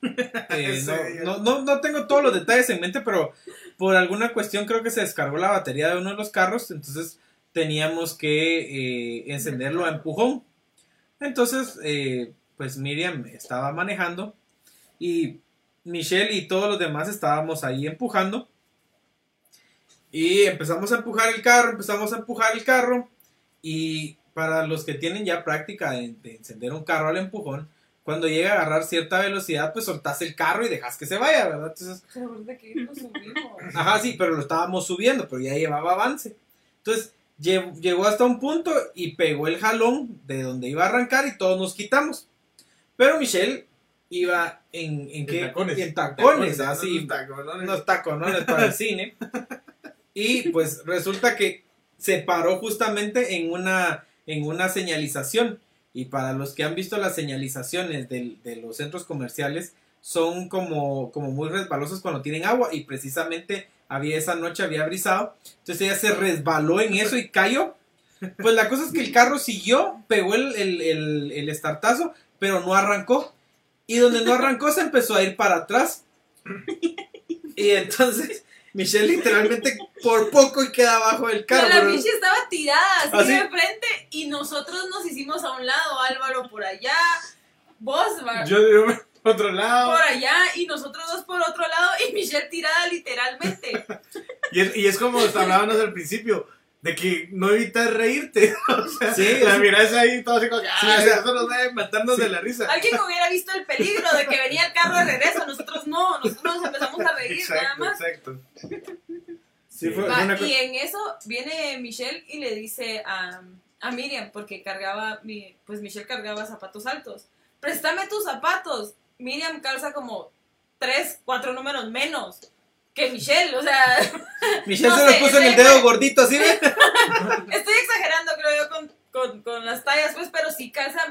Speaker 1: eh, no, no, no tengo todos los detalles en mente, pero por alguna cuestión creo que se descargó la batería de uno de los carros, entonces teníamos que eh, encenderlo a empujón. Entonces, eh, pues Miriam estaba manejando y Michelle y todos los demás estábamos ahí empujando. Y empezamos a empujar el carro, empezamos a empujar el carro. Y para los que tienen ya práctica de, de encender un carro al empujón, cuando llega a agarrar cierta velocidad, pues soltás el carro y dejas que se vaya, ¿verdad? Entonces,
Speaker 4: Pero ¿de qué lo subimos?
Speaker 1: Ajá, sí, pero lo estábamos subiendo, pero ya llevaba avance. Entonces, lle- llegó hasta un punto y pegó el jalón de donde iba a arrancar y todos nos quitamos. Pero Michelle iba en, en, qué?
Speaker 5: tacones.
Speaker 1: En tacones,
Speaker 5: ¿no?
Speaker 1: así,
Speaker 5: Unos tacones.
Speaker 1: unos taconones para el cine. Y pues resulta que se paró justamente en una, en una señalización. Y para los que han visto las señalizaciones del- de los centros comerciales, son como, como muy resbalosos cuando tienen agua. Y precisamente había esa noche, había brisado. Entonces ella se resbaló en eso y cayó. Pues la cosa es que el carro siguió, pegó el, el, el, el estartazo, pero no arrancó. Y donde no arrancó se empezó a ir para atrás. Y entonces Michelle literalmente por poco y queda abajo del
Speaker 4: Pero
Speaker 1: carro.
Speaker 4: la
Speaker 1: pero-
Speaker 4: Michi estaba tirada así
Speaker 1: ¿Ah, sí?
Speaker 4: de frente y nosotros nos hicimos a un lado, Álvaro por allá, vos
Speaker 5: Yo digo, otro lado.
Speaker 4: por allá y nosotros dos por otro lado y Michelle tirada literalmente.
Speaker 5: Y es, y es como hablábamos al principio, de que no evitas reírte. O sea,
Speaker 1: Sí,
Speaker 5: la
Speaker 1: sí.
Speaker 5: miras ahí todo así como que,
Speaker 1: Sí,
Speaker 5: "Ay,
Speaker 1: o sea,
Speaker 5: eso nos debe matarnos
Speaker 1: sí.
Speaker 5: de la risa.
Speaker 4: Alguien hubiera visto el peligro de que venía el carro de regreso, nosotros no, nosotros nos empezamos a reír nada más.
Speaker 5: exacto.
Speaker 1: Sí, fue-
Speaker 4: Va,
Speaker 1: fue una co-
Speaker 4: y en eso viene Michelle y le dice a, a Miriam, porque cargaba, mi, pues Michelle cargaba zapatos altos, préstame tus zapatos. Miriam calza como tres, cuatro números menos que Michelle, o sea,
Speaker 1: Michelle
Speaker 4: no
Speaker 1: se lo
Speaker 4: sé,
Speaker 1: puso en el dedo gordito, ¿sí ve?
Speaker 4: estoy exagerando creo yo con, con, con las tallas, pues, pero sí calza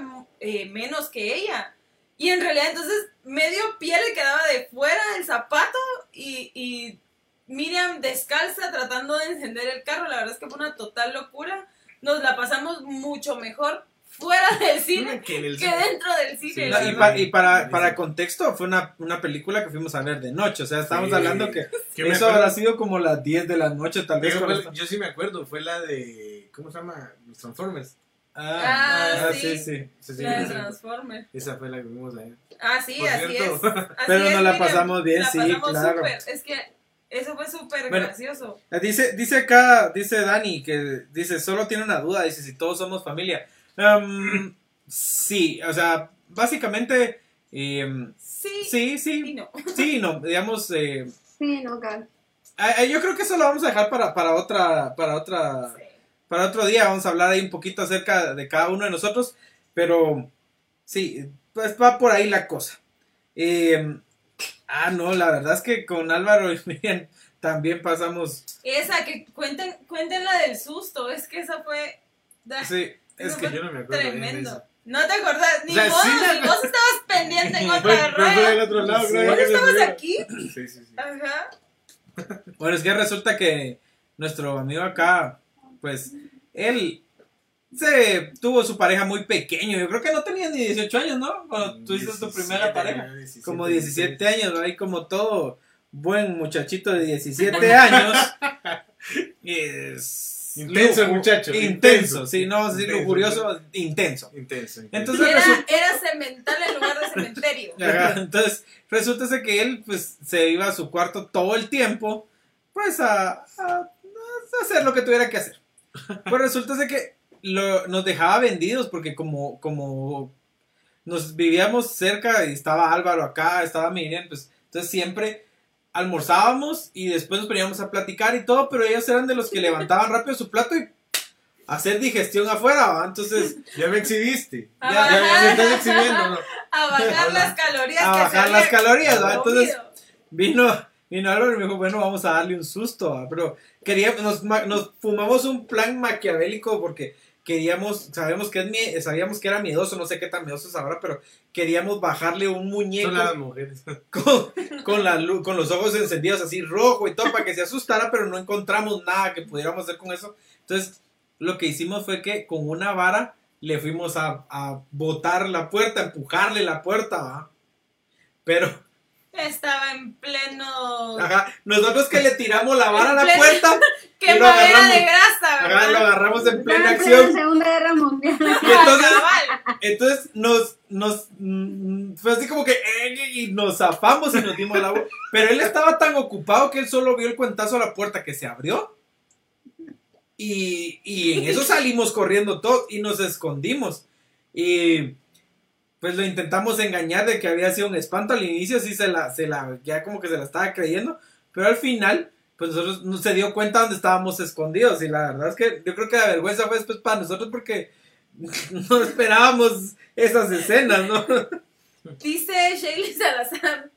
Speaker 4: eh, menos que ella. Y en realidad entonces medio pie le quedaba de fuera del zapato y, y Miriam descalza tratando de encender el carro. La verdad es que fue una total locura. Nos la pasamos mucho mejor fuera del cine que, dentro del cine.
Speaker 1: y, para, para contexto, fue una, una, película que fuimos a ver de noche. O sea, estábamos hablando que eso habrá sido como las 10 de la noche, tal vez.
Speaker 5: yo sí me acuerdo, fue la de. ¿Cómo se llama? Los Transformers.
Speaker 4: Ah, ah, ah sí.
Speaker 1: sí,
Speaker 4: sí. La de Transformers.
Speaker 5: Esa fue la que vimos ahí.
Speaker 4: Ah, sí, así es.
Speaker 1: Pero nos la pasamos bien, sí, claro.
Speaker 4: Es que eso fue súper gracioso.
Speaker 1: Dice, dice acá, dice Dani, que dice, solo tiene una duda, dice, si todos somos familia. Um, sí, o sea, básicamente. Eh,
Speaker 4: sí,
Speaker 1: sí, sí.
Speaker 4: no.
Speaker 1: Sí, no, digamos. Eh,
Speaker 3: sí, no, cal.
Speaker 1: yo creo que eso lo vamos a dejar para, para otra. Para otra. Para otro día. Vamos a hablar ahí un poquito acerca de cada uno de nosotros. Pero. Sí, pues va por ahí la cosa. Eh, ah, no, la verdad es que con Álvaro y Miriam también pasamos.
Speaker 4: Esa, que cuenten, cuenten la del susto. Es que esa fue.
Speaker 1: Sí.
Speaker 5: Es que yo no me acuerdo.
Speaker 4: Tremendo. No te acordás, ni o sea, vos, ni vos estabas pendiente en otra red.
Speaker 5: otro lado.
Speaker 4: ¿Vos estabas aquí?
Speaker 5: Sí, sí, sí.
Speaker 4: Ajá.
Speaker 1: Bueno, es que resulta que nuestro amigo acá, pues, él se tuvo su pareja muy pequeño. Yo creo que no tenía ni 18 años, ¿no? Cuando tuviste tu primera pareja. como 17 años, ahí como todo buen muchachito de 17 años. es
Speaker 5: Intenso el muchacho.
Speaker 1: Intenso, sí, no, sí, curioso intenso.
Speaker 5: Intenso.
Speaker 1: Entonces,
Speaker 4: era, era cemental en lugar de cementerio.
Speaker 1: entonces, resulta que él, pues, se iba a su cuarto todo el tiempo, pues, a, a, hacer lo que tuviera que hacer. Pues resulta que lo, nos dejaba vendidos porque como, como nos vivíamos cerca y estaba Álvaro acá, estaba Miriam, pues, entonces siempre almorzábamos y después nos poníamos a platicar y todo, pero ellos eran de los que levantaban rápido su plato y hacer digestión afuera, ¿va? Entonces,
Speaker 5: ya me exhibiste.
Speaker 4: A
Speaker 5: ya,
Speaker 4: bajar,
Speaker 5: ya, me estás exhibiendo, ¿no?
Speaker 4: A bajar las calorías.
Speaker 1: A bajar las calorías, ¿va? Entonces, vino, vino Álvaro y me dijo, bueno, vamos a darle un susto, ¿va? Pero quería, nos, nos fumamos un plan maquiavélico porque queríamos, sabemos que es sabíamos que era miedoso, no sé qué tan miedoso es ahora, pero queríamos bajarle un muñeco Con, con, la, con los ojos encendidos así rojo y todo para que se asustara, pero no encontramos nada que pudiéramos hacer con eso. Entonces, lo que hicimos fue que con una vara le fuimos a, a botar la puerta, empujarle la puerta, ¿va? Pero
Speaker 4: estaba en pleno.
Speaker 1: Ajá. Nosotros que le tiramos la vara a la puerta.
Speaker 4: ¡Qué de grasa, ¿verdad?
Speaker 1: Ajá, lo agarramos en plena acción.
Speaker 3: Segunda Guerra Mundial.
Speaker 1: Y entonces, entonces nos, nos. Mm, fue así como que. Eh, y nos zafamos y nos dimos la agua. Pero él estaba tan ocupado que él solo vio el cuentazo a la puerta que se abrió. Y, y en eso salimos corriendo todos y nos escondimos. Y pues lo intentamos engañar de que había sido un espanto. Al inicio sí se la, se la, ya como que se la estaba creyendo, pero al final, pues nosotros no se dio cuenta dónde estábamos escondidos. Y la verdad es que yo creo que la vergüenza fue después para nosotros porque no esperábamos esas escenas, ¿no?
Speaker 4: Dice Shaylee Salazar.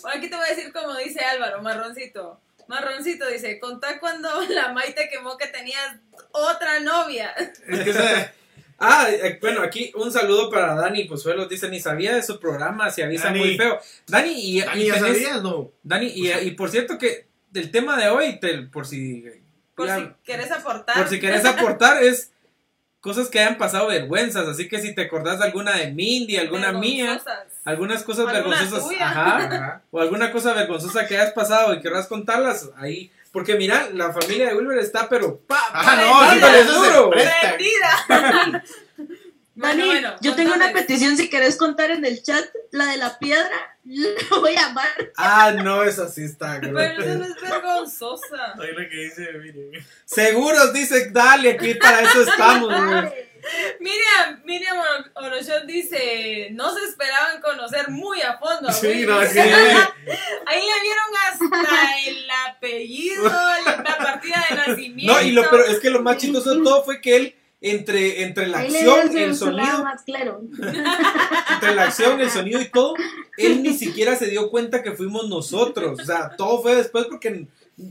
Speaker 4: Por aquí te voy a decir como dice Álvaro, marroncito. Marroncito dice, contá cuando la Maite quemó que tenías otra novia.
Speaker 1: Es que Ah, eh, bueno, aquí un saludo para Dani Pozuelo. Dice, ni sabía de su programa, se avisa muy feo. Dani, y,
Speaker 5: Dani, ya sabías, no.
Speaker 1: Dani, y, por cierto que del tema de hoy, por si...
Speaker 4: Por si querés aportar.
Speaker 1: Por si querés aportar, es cosas que hayan pasado vergüenzas. Así que si te acordás de alguna de Mindy, alguna mía, algunas cosas vergonzosas, ajá, o alguna cosa vergonzosa que hayas pasado y querrás contarlas, ahí porque mira, la familia de Wilber está, pero pa,
Speaker 5: ah, no, sí, eso duro.
Speaker 4: Prendida.
Speaker 2: Dani, yo tengo una petición si querés contar en el chat, la de la piedra, la voy a amar.
Speaker 1: Ah, no, esa sí está.
Speaker 4: Pero eso no es vergonzosa.
Speaker 5: Ahí lo que dice, miren.
Speaker 1: Seguros, dice, dale, aquí para eso estamos, güey.
Speaker 4: Miriam, Miriam Orochón dice, no se esperaban conocer muy a fondo.
Speaker 5: sí, no, sí.
Speaker 4: Ahí le vieron hasta el apellido, la partida de nacimiento.
Speaker 1: No, y lo pero es que lo más chistoso de todo fue que él entre, entre la acción, el sonido,
Speaker 3: más claro.
Speaker 1: entre la acción, el sonido y todo, él ni siquiera se dio cuenta que fuimos nosotros. O sea, todo fue después porque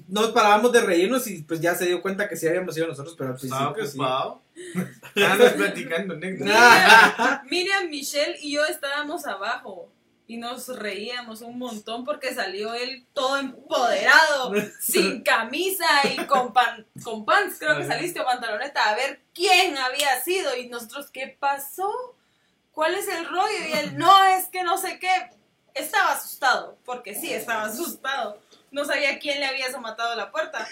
Speaker 1: no parábamos de reírnos y pues ya se dio cuenta que sí habíamos sido nosotros, pero al principio sí.
Speaker 5: ocupado. Estábamos platicando, negro.
Speaker 4: Miriam, Michelle y yo estábamos abajo y nos reíamos un montón porque salió él todo empoderado, sin camisa y con, pan, con pants, creo que saliste o pantaloneta, a ver quién había sido y nosotros, ¿qué pasó? ¿Cuál es el rollo? Y él, no, es que no sé qué. Estaba asustado, porque sí, estaba asustado. No sabía quién le había matado la puerta.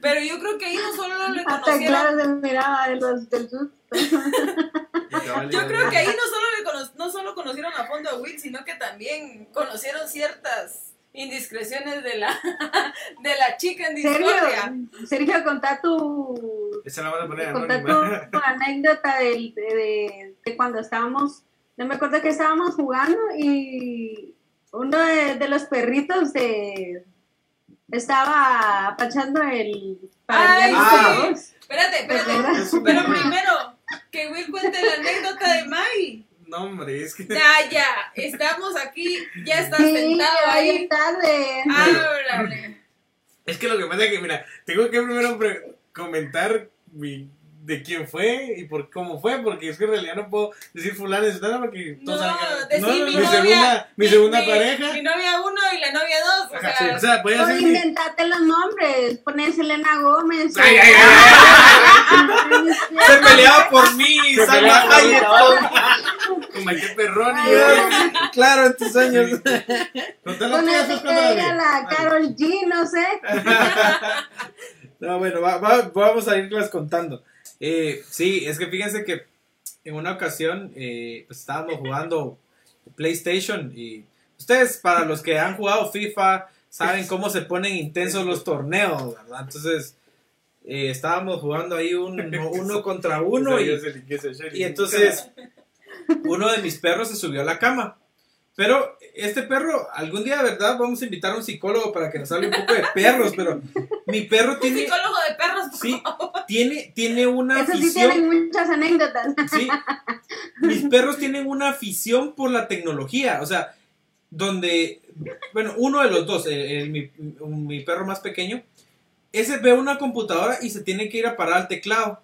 Speaker 4: Pero yo creo que ahí no solo le
Speaker 3: Hasta
Speaker 4: conocieron.
Speaker 3: claro se miraba de los, del susto.
Speaker 4: Yo creo que ahí no solo, le cono- no solo conocieron a fondo a Will, sino que también conocieron ciertas indiscreciones de la, de la chica en discordia.
Speaker 3: Sergio, Sergio, contá tu,
Speaker 5: Esa la van a poner
Speaker 3: contá tu, anécdota del- de, de- de cuando estábamos, no me acuerdo que estábamos jugando y uno de, de los perritos de, estaba apachando el para
Speaker 4: Ay,
Speaker 3: el
Speaker 1: sí.
Speaker 4: Espérate, espérate.
Speaker 3: ¿Verdad?
Speaker 4: Pero primero, que Will cuente la anécdota de Mai.
Speaker 5: No, hombre, es que.
Speaker 4: Ya, ya, estamos aquí, ya estás
Speaker 3: Sí,
Speaker 4: sentado
Speaker 3: ahí
Speaker 4: ahí.
Speaker 3: tarde.
Speaker 4: Háblale.
Speaker 5: Es que lo que pasa es que, mira, tengo que primero comentar mi- de quién fue y por cómo fue, porque es que en realidad no puedo decir fulano de nada porque
Speaker 4: No,
Speaker 5: que-
Speaker 4: decí
Speaker 1: no,
Speaker 4: mi
Speaker 5: mi
Speaker 4: novia.
Speaker 5: segunda, mi segunda pareja.
Speaker 4: Mi novia uno y la novia dos. O
Speaker 5: Ajá,
Speaker 4: sea,
Speaker 5: o sea, voy a
Speaker 3: O
Speaker 5: hacer mi-
Speaker 3: inventate los nombres, pones Elena Gómez.
Speaker 5: Ay, ay, ay,
Speaker 1: Se peleaba por mí,
Speaker 5: Se
Speaker 1: Salma Hayek.
Speaker 5: con Michael Perroni.
Speaker 1: Claro, en tus años.
Speaker 5: Bien.
Speaker 3: la Carol G, no sé.
Speaker 1: No, bueno, va- va- vamos a irlas contando. Eh, sí, es que fíjense que en una ocasión eh, pues estábamos jugando PlayStation y ustedes, para los que han jugado FIFA, saben cómo se ponen intensos los torneos, ¿verdad? Entonces, eh, estábamos jugando ahí un, uno contra uno y, y entonces uno de mis perros se subió a la cama. Pero este perro, algún día, ¿verdad? Vamos a invitar a un psicólogo para que nos hable un poco de perros, pero mi perro
Speaker 4: un
Speaker 1: tiene,
Speaker 4: psicólogo de perros. por
Speaker 1: sí,
Speaker 4: favor.
Speaker 1: tiene, tiene una
Speaker 3: Eso sí tienen muchas anécdotas.
Speaker 1: Sí, mis perros tienen una afición por la tecnología, o sea, donde, bueno, uno de los dos, el- el- mi, mi perro más pequeño, ese ve una computadora y se tiene que ir a parar al teclado.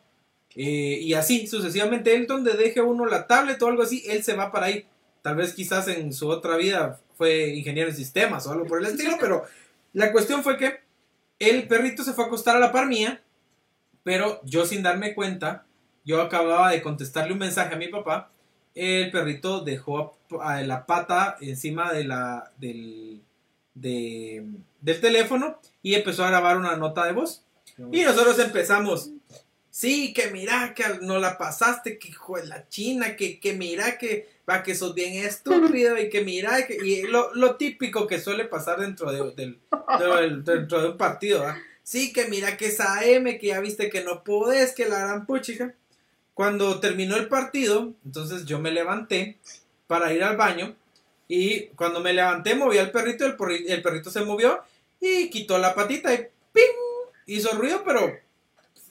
Speaker 1: Eh, y así, sucesivamente, él donde deje uno la tablet o algo así, él se va para ahí. Tal vez quizás en su otra vida fue ingeniero en sistemas o algo por el estilo, pero la cuestión fue que el perrito se fue a acostar a la par mía, pero yo sin darme cuenta, yo acababa de contestarle un mensaje a mi papá, el perrito dejó a- la pata encima de la, del, de- del teléfono y empezó a grabar una nota de voz. Y nosotros empezamos, sí, que mira, que no la pasaste, que hijo de la china, que, que mira, que va, que sos bien estúpido y que mira, que, y lo, lo típico que suele pasar dentro de, del, dentro de un partido, ¿va? Sí, que mira que esa M, que ya viste que no podés, que la gran puchica. Cuando terminó el partido, entonces yo me levanté para ir al baño y cuando me levanté moví al perrito, el perrito se movió y quitó la patita y ¡ping! hizo ruido, pero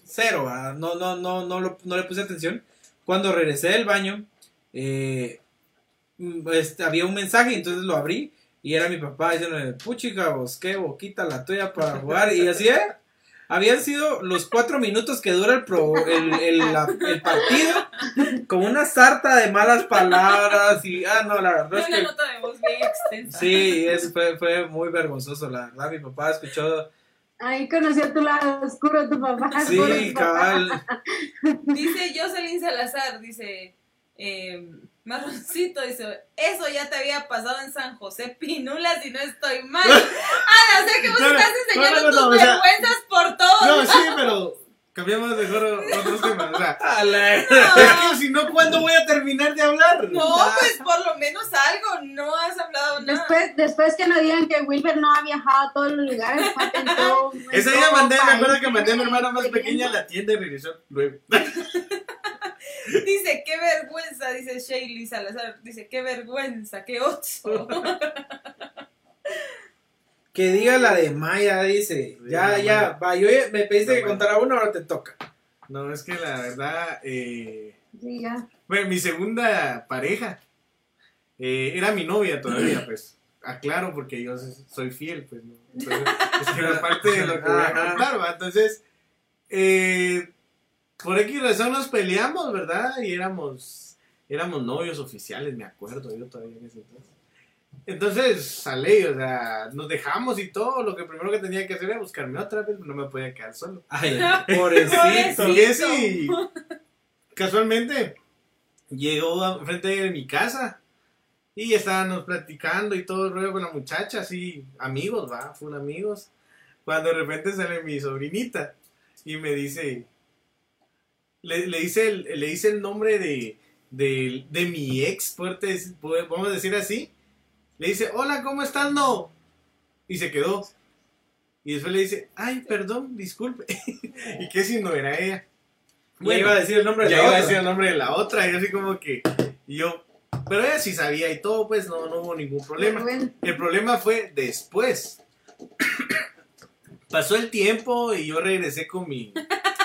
Speaker 1: cero, ¿verdad? no, no, no, no, lo- no le puse atención. Cuando regresé del baño, eh, mm, este, había un mensaje, entonces lo abrí y era mi papá diciéndome, puchica, vos qué boquita la tuya para jugar. Y así es. Habían sido los cuatro minutos que dura el, pro- el, el- la- el partido con una sarta de malas palabras y, ah, no, la verdad es
Speaker 4: Una
Speaker 1: que...
Speaker 4: nota de voz bien extensa.
Speaker 1: Sí, es, fue, fue muy vergonzoso, la verdad. Mi papá escuchó.
Speaker 3: Ahí conoció tu lado oscuro, tu papá.
Speaker 1: Sí, cabal.
Speaker 4: Dice Jocelyn Salazar, dice, eh, Marroncito, dice, eso ya te había pasado en San José Pinula si no estoy mal. Ana, sé que vos
Speaker 5: No,
Speaker 4: estás enseñando
Speaker 5: no, no, no,
Speaker 4: tus
Speaker 5: o sea-
Speaker 4: vergüenzas por todo.
Speaker 5: No, sí, pero cambiamos mejor otros temas. O sea,
Speaker 1: A la-
Speaker 5: es que si no, ¿cuándo voy a terminar de hablar?
Speaker 4: No, pues por lo menos algo, no has hablado nada.
Speaker 3: Después, después que nos digan que Wilber no ha viajado a todos los lugares, todo-
Speaker 5: Ese día mandé, me acuerdo que mandé a mi hermana más pequeña a la tienda y regresó luego.
Speaker 4: Dice, qué vergüenza, dice Shaylee Salazar. Dice, qué vergüenza, qué ocho.
Speaker 1: Que diga la de Maya, dice. Ya, ya, va. Yo me pediste que contara uno, ahora te toca.
Speaker 5: No, es que la verdad, eh,
Speaker 3: ya.
Speaker 5: bueno, mi segunda pareja eh, era mi novia todavía, pues. aclaro porque yo soy fiel, pues, ¿no? Entonces, es parte de lo que voy a contar, ¿va? Entonces, eh, por X razón nos peleamos, ¿verdad? Y éramos, éramos novios oficiales, me acuerdo, yo todavía en ese entonces. Entonces, sale, o sea, nos dejamos y todo. Lo que primero que tenía que hacer era buscarme otra vez, no me podía quedar solo.
Speaker 1: Ay, pobrecito.
Speaker 5: Casualmente, llegó frente de mi casa y estábamos platicando y todo el rollo con la muchacha, así, amigos, va, fueron amigos. Cuando de repente sale mi sobrinita y me dice, le, le dice, el, le dice el nombre de, de, de mi ex, fuerte, vamos a decir así le dice, hola, ¿cómo estás? No. Y se quedó. Y después le dice, ay, perdón, disculpe. y que si no era ella.
Speaker 1: Bueno, iba a decir el nombre de
Speaker 5: la otra. iba a decir el nombre de la otra. Y así como que, y yo, pero ella sí sabía y todo, pues no, no hubo ningún problema. El problema fue después. Pasó el tiempo y yo regresé con mi,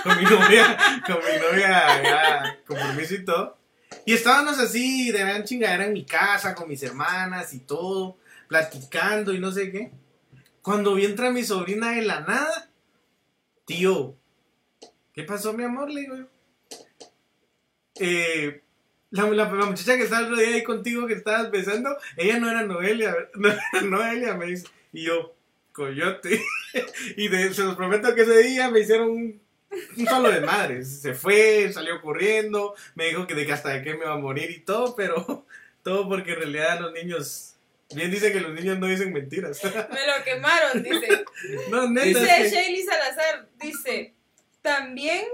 Speaker 5: con mi novia, con mi novia, ya, con permiso y todo. Y estábamos así de gran chingadera en mi casa con mis hermanas y todo, platicando y no sé qué. Cuando vi entra mi sobrina de la nada, tío, ¿qué pasó, mi amor? Le digo yo. Eh, la, muchacha que estaba el otro día ahí contigo que estabas besando, ella no era Noelia, no era Noelia, me dice. Y yo, coyote. y se los prometo que ese día me hicieron un un solo de madres. Se fue, salió corriendo, me dijo que de que hasta de qué me va a morir y todo, pero todo porque en realidad los niños. Bien dice que los niños no dicen mentiras.
Speaker 4: Me lo quemaron, dice. No, neta, dice Shaley Salazar, dice, también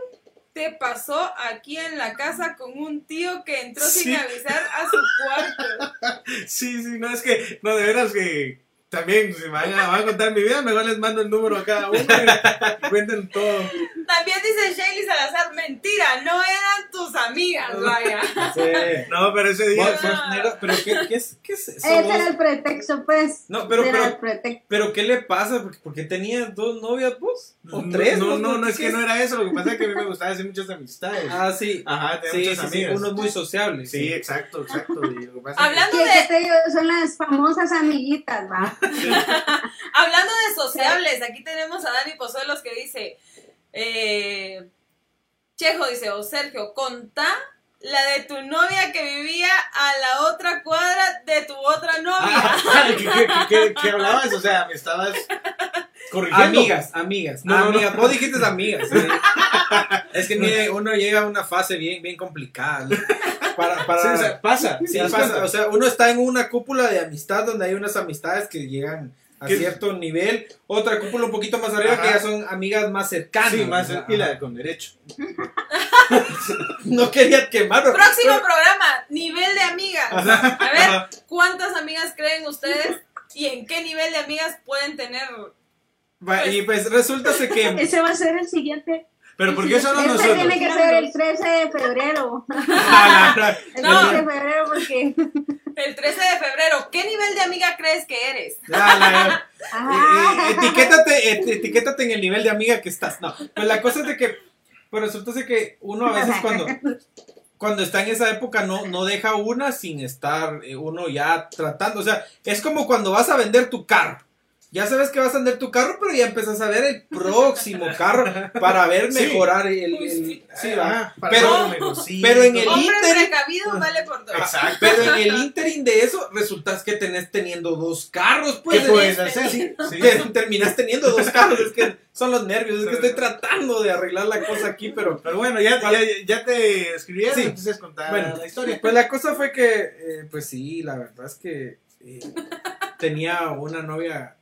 Speaker 4: te pasó aquí en la casa con un tío que entró sin avisar a su cuarto.
Speaker 5: Sí, sí, no es que, no, de veras que también, si me van a, contar mi vida, mejor les mando el número a cada uno y cuenten todo.
Speaker 4: También dice Shaley Salazar, mentira, no eran tus amigas, vaya. Sí.
Speaker 5: No, pero ese día...
Speaker 1: pero ¿qué, qué, es, qué es eso?
Speaker 3: Ese era el pretexto, pues.
Speaker 1: No, pero, pero, pero, ¿qué le pasa? ¿Por qué tenías dos novias vos? ¿O tres?
Speaker 5: No, no, no, es que no era eso. Lo que pasa es que a mí me gustaba hacer muchas amistades.
Speaker 1: Ah, sí.
Speaker 5: Ajá, tenía muchas amigas.
Speaker 1: uno es muy sociable.
Speaker 5: Sí, exacto, exacto.
Speaker 4: Hablando
Speaker 3: de... son las famosas amiguitas, va.
Speaker 4: Hablando de sociables, aquí tenemos a Dani Pozuelos que dice, eh, Chejo dice, o Sergio, contá la de tu novia que vivía a la otra cuadra de tu otra novia.
Speaker 5: Ah, ¿qué, hablabas? O sea, me estabas corrigiendo.
Speaker 1: Amigas, amigas. No, amigas. Vos dijiste amigas. es que uno llega a una fase bien, bien complicada. Para, para,
Speaker 5: pasa,
Speaker 1: sí, pasa. O sea, uno está en una cúpula de amistad donde hay unas amistades que llegan a cierto nivel, otra cúpula un poquito más arriba que ya son amigas más cercanas.
Speaker 5: Sí, más y la de con derecho.
Speaker 1: no quería quemarlo.
Speaker 4: Próximo programa, nivel de amigas. A ver, ¿cuántas amigas creen ustedes y en qué nivel de amigas pueden tener?
Speaker 1: y pues resulta que...
Speaker 3: Ese va a ser el siguiente
Speaker 5: pero ¿por qué solo este nosotros?
Speaker 3: tiene que ser el 13 de febrero. El 13 de febrero porque...
Speaker 4: El 13 de febrero. ¿Qué nivel de amiga crees que eres?
Speaker 1: Ah, eh, eh, etiquétate, etiquétate en el nivel de amiga que estás. No, pues la cosa es de que... Pues resulta que uno a veces cuando... Cuando está en esa época no, no deja una sin estar eh, uno ya tratando. O sea, es como cuando vas a vender tu carro ya sabes que vas a andar tu carro, pero ya empezás a ver el próximo carro para ver mejorar el, sí,
Speaker 5: va.
Speaker 1: pero, pero en el
Speaker 4: inter vale por dos.
Speaker 1: Exacto. Pero en el interim de eso resultas que tenés teniendo dos carros, pues.
Speaker 5: ¿Qué puedes hacer? Sí,
Speaker 1: terminas teniendo dos carros, es que son los nervios, es que estoy tratando de arreglar la cosa aquí, pero
Speaker 5: pero bueno, ya, ya, ya te escribieron, sí. entonces contar bueno, la historia.
Speaker 1: Pues la cosa fue que eh, pues sí, la verdad es que eh, tenía una novia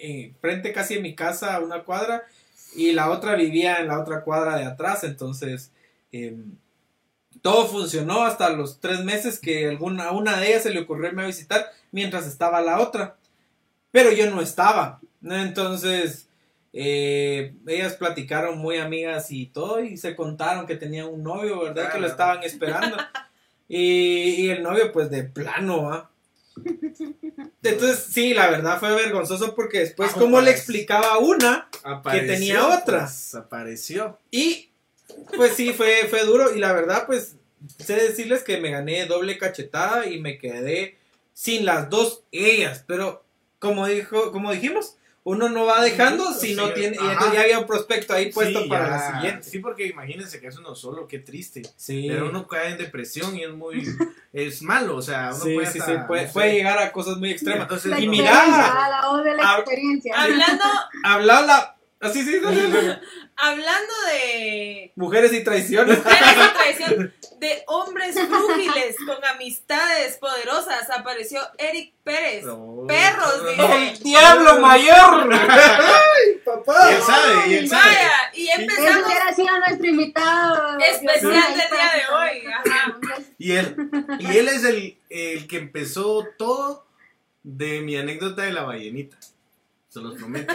Speaker 1: eh, frente casi en mi casa a una cuadra y la otra vivía en la otra cuadra de atrás, entonces em, todo funcionó hasta los tres meses que alguna, a una de ellas se le ocurrió irme a visitar mientras estaba la otra, pero yo no estaba, entonces eh, ellas platicaron muy amigas y todo y se contaron que tenían un novio, ¿verdad? Que lo estaban esperando. Y, y, el novio, pues de plano, ¿va? Entonces, sí, la verdad fue vergonzoso porque después, como le explicaba una que tenía otra?
Speaker 5: Pues, apareció.
Speaker 1: Y, pues sí, fue, fue duro. Y la verdad, pues, sé decirles que me gané doble cachetada y me quedé sin las dos ellas, pero como dijo, como dijimos, uno no va dejando si no
Speaker 5: Sí,
Speaker 1: tiene, y
Speaker 5: ajá.
Speaker 1: entonces ya había un prospecto ahí puesto
Speaker 5: Sí,
Speaker 1: para
Speaker 5: ya.
Speaker 1: la siguiente.
Speaker 5: Sí, porque imagínense que es uno solo, qué triste.
Speaker 1: Sí.
Speaker 5: Pero uno cae en depresión y es muy. es malo, o sea, uno
Speaker 1: sí,
Speaker 5: puede
Speaker 1: sí,
Speaker 5: hasta,
Speaker 1: sí, puede,
Speaker 5: no
Speaker 1: puede llegar a cosas muy extremas.
Speaker 5: Entonces,
Speaker 3: La
Speaker 1: Y mira,
Speaker 3: experiencia, la voz de la
Speaker 1: hab-
Speaker 3: experiencia.
Speaker 4: Hablando,
Speaker 1: Hablar la... Así sí, sí, sí, sí.
Speaker 4: hablando de
Speaker 1: Mujeres y traiciones.
Speaker 4: mujeres y traición, de hombres frúgiles con amistades poderosas, apareció Eric Pérez.
Speaker 5: No,
Speaker 4: Perros, dice.
Speaker 1: ¡El diablo mayor! ¡Ay, papá!
Speaker 5: Y él sabe, y él sabe.
Speaker 4: Vaya, y empezamos
Speaker 3: hubiera sido nuestro invitado.
Speaker 4: especial del día de hoy. Ajá.
Speaker 5: Y él, y él es el, el que empezó todo de mi anécdota de la ballenita. Se los prometo.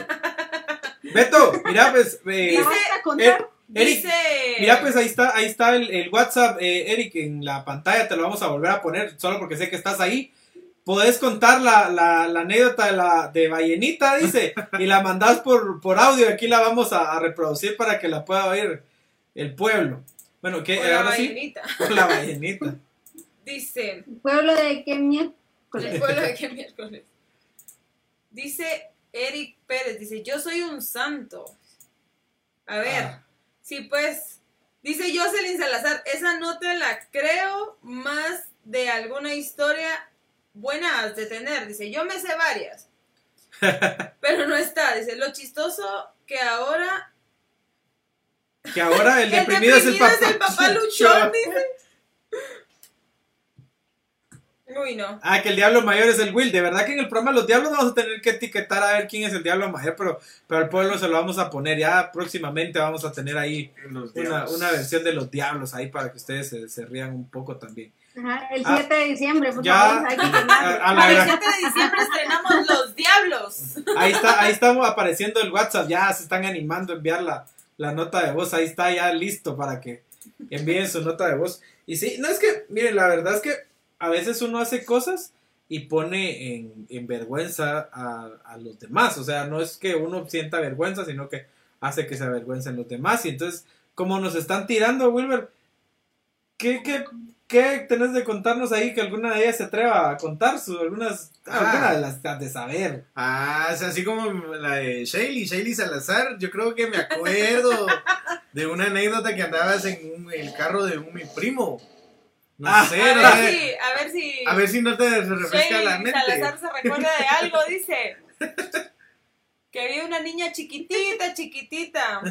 Speaker 1: Beto, mira, pues... eh,
Speaker 3: ¿Me vas a contar?
Speaker 1: Eric,
Speaker 4: Dice.
Speaker 1: Mira, pues ahí está, ahí está el, el WhatsApp, eh, Eric, en la pantalla, te lo vamos a volver a poner, solo porque sé que estás ahí. Podés contar la, la, la anécdota de la de Ballenita, dice, y la mandás por, por audio, aquí la vamos a, a reproducir para que la pueda oír el pueblo. Bueno, que ahora sí,
Speaker 4: ballenita.
Speaker 1: la Ballenita.
Speaker 4: Dice.
Speaker 3: Pueblo de qué mierda.
Speaker 4: El pueblo de qué miércoles. Dice Eric Pérez, dice, yo soy un santo. A ver,
Speaker 1: Ah.
Speaker 4: sí pues, dice Jocelyn Salazar, esa no te la creo más de alguna historia buena has de tener. Dice, yo me sé varias. Pero no está, dice, lo chistoso que ahora...
Speaker 1: Que ahora el
Speaker 4: El
Speaker 1: deprimido es el papá.
Speaker 4: es el papá luchón, dice. Uy, no.
Speaker 1: Ah, que el diablo mayor es el Will. De verdad que en el programa Los Diablos vamos a tener que etiquetar a ver quién es el diablo mayor, pero, pero al pueblo se lo vamos a poner. Ya próximamente vamos a tener ahí una, versión de los diablos ahí para que ustedes se, se rían un poco también.
Speaker 3: Ajá, el
Speaker 1: Ah,
Speaker 3: 7 de diciembre, por
Speaker 1: ya,
Speaker 3: favor, hay que
Speaker 1: A, a la
Speaker 4: El
Speaker 1: gra-
Speaker 4: 7 de diciembre estrenamos Los Diablos.
Speaker 1: ahí está, ahí estamos apareciendo el WhatsApp, ya se están animando a enviar la, la nota de voz, ahí está ya listo para que envíen su nota de voz. Y sí, no es que, miren, la verdad es que a veces uno hace cosas y pone en, en vergüenza a, a los demás, o sea, no es que uno sienta vergüenza, sino que hace que se avergüencen los demás. Y entonces, como nos están tirando, Wilber, ¿qué, qué, qué tenés de contarnos ahí que alguna de ellas se atreva a contar? Sus, algunas,
Speaker 5: Ah.
Speaker 1: alguna de las de saber.
Speaker 5: Ah, es así como la de Shaley, Shaley Salazar. Yo creo que me acuerdo de una anécdota que andabas en un- el carro de un mi primo. No
Speaker 1: Ah.
Speaker 5: sé,
Speaker 4: A
Speaker 5: no
Speaker 4: ver si, a ver si.
Speaker 5: A ver si no te refresca la mente.
Speaker 4: Salazar se recuerda de algo, dice. Que había una niña chiquitita, chiquitita.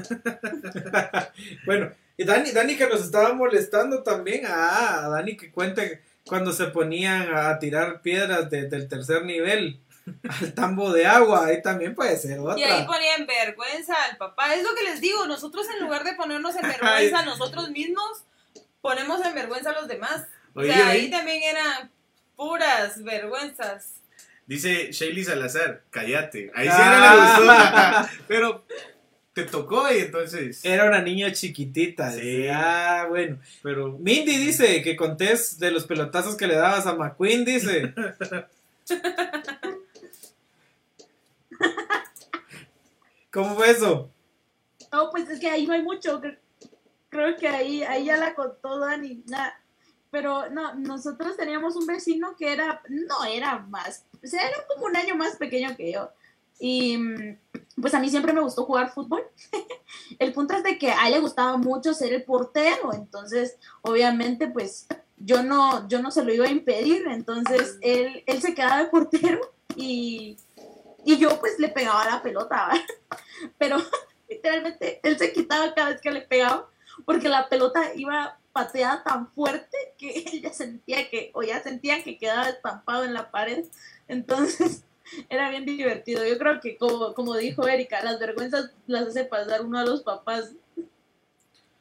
Speaker 1: Bueno, y Dani, Dani que nos estaba molestando también. Ah, Dani que cuenta cuando se ponían a tirar piedras de- del tercer nivel al tambo de agua. Ahí también puede ser otra.
Speaker 4: Y ahí ponía en vergüenza al papá. Es lo que les digo, nosotros en lugar de ponernos en vergüenza a nosotros mismos, ponemos en vergüenza a los demás. O
Speaker 5: Oye,
Speaker 4: sea, ahí también eran puras vergüenzas.
Speaker 5: dice Shaley Salazar, cállate. Ahí sí
Speaker 1: Ah.
Speaker 5: era le gustó. Pero te tocó y entonces.
Speaker 1: Era una niña chiquitita.
Speaker 5: Sí.
Speaker 1: Ah, bueno.
Speaker 5: Pero
Speaker 1: Mindy dice que contés de los pelotazos que le dabas a McQueen, dice. ¿Cómo fue eso?
Speaker 2: No, pues es que ahí no hay mucho. Cre- Creo que ahí, ahí ya la contó Dani. Nada. Pero no, nosotros teníamos un vecino que era, no era más, o sea, era como un año más pequeño que yo. Y mm, pues a mí siempre me gustó jugar fútbol. el punto es de que a él le gustaba mucho ser el portero, entonces obviamente pues yo no, yo no se lo iba a impedir, entonces él, él se quedaba de portero y, y yo pues le pegaba la pelota, ¿va? pero literalmente él se quitaba cada vez que le pegaba porque la pelota iba pateada tan fuerte que él ya sentía que, o ya sentía que quedaba estampado en la pared. Entonces, era bien divertido. Yo creo que, como, como dijo Erika, las vergüenzas las hace pasar uno a los papás.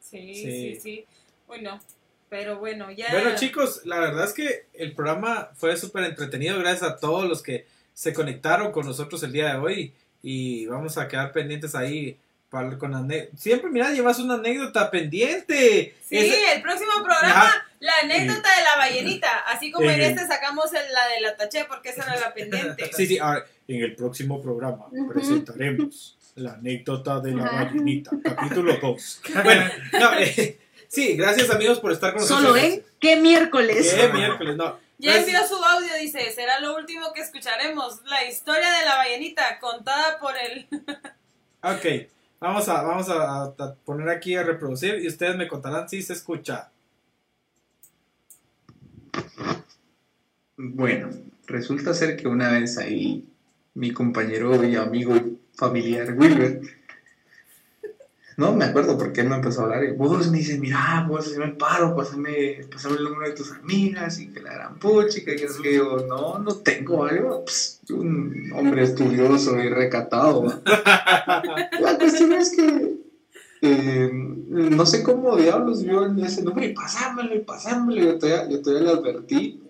Speaker 4: Sí,
Speaker 1: Sí.
Speaker 4: sí, sí. Bueno, pero bueno, ya.
Speaker 1: Bueno, chicos, la verdad es que el programa fue súper entretenido. Gracias a todos los que se conectaron con nosotros el día de hoy. Y vamos a quedar pendientes ahí. Para, con ane- Siempre, mira, llevas una anécdota pendiente.
Speaker 4: Sí,
Speaker 1: Ese-
Speaker 4: el próximo programa, la anécdota de la ballenita. Así como en
Speaker 1: Eh.
Speaker 4: este sacamos el- la de la taché, porque esa era la pendiente.
Speaker 1: Sí, sí, ahora, en el próximo programa presentaremos la anécdota de la ballenita, capítulo 2. Bueno, no, eh, sí, gracias amigos por estar con nosotros.
Speaker 2: Solo en ¿Qué miércoles?
Speaker 1: ¿Qué miércoles? No,
Speaker 4: Ya Ya envió su audio, dice, será lo último que escucharemos, la historia de la ballenita contada por él.
Speaker 1: ok, vamos, a, vamos a, poner aquí a reproducir y ustedes me contarán si se escucha.
Speaker 7: Bueno, resulta ser que una vez ahí mi compañero y amigo familiar Wilber no me acuerdo por qué me empezó a hablar. Y vos me dice, mira, vos hacerme el paro, pásame, pásame el número de tus amigas y que la gran puchi, que, que, que yo, no, no tengo algo. un hombre estudioso y recatado. la cuestión es que eh, no sé cómo diablos vio ese número y pasámelo y pasámelo. Yo todavía, yo todavía le advertí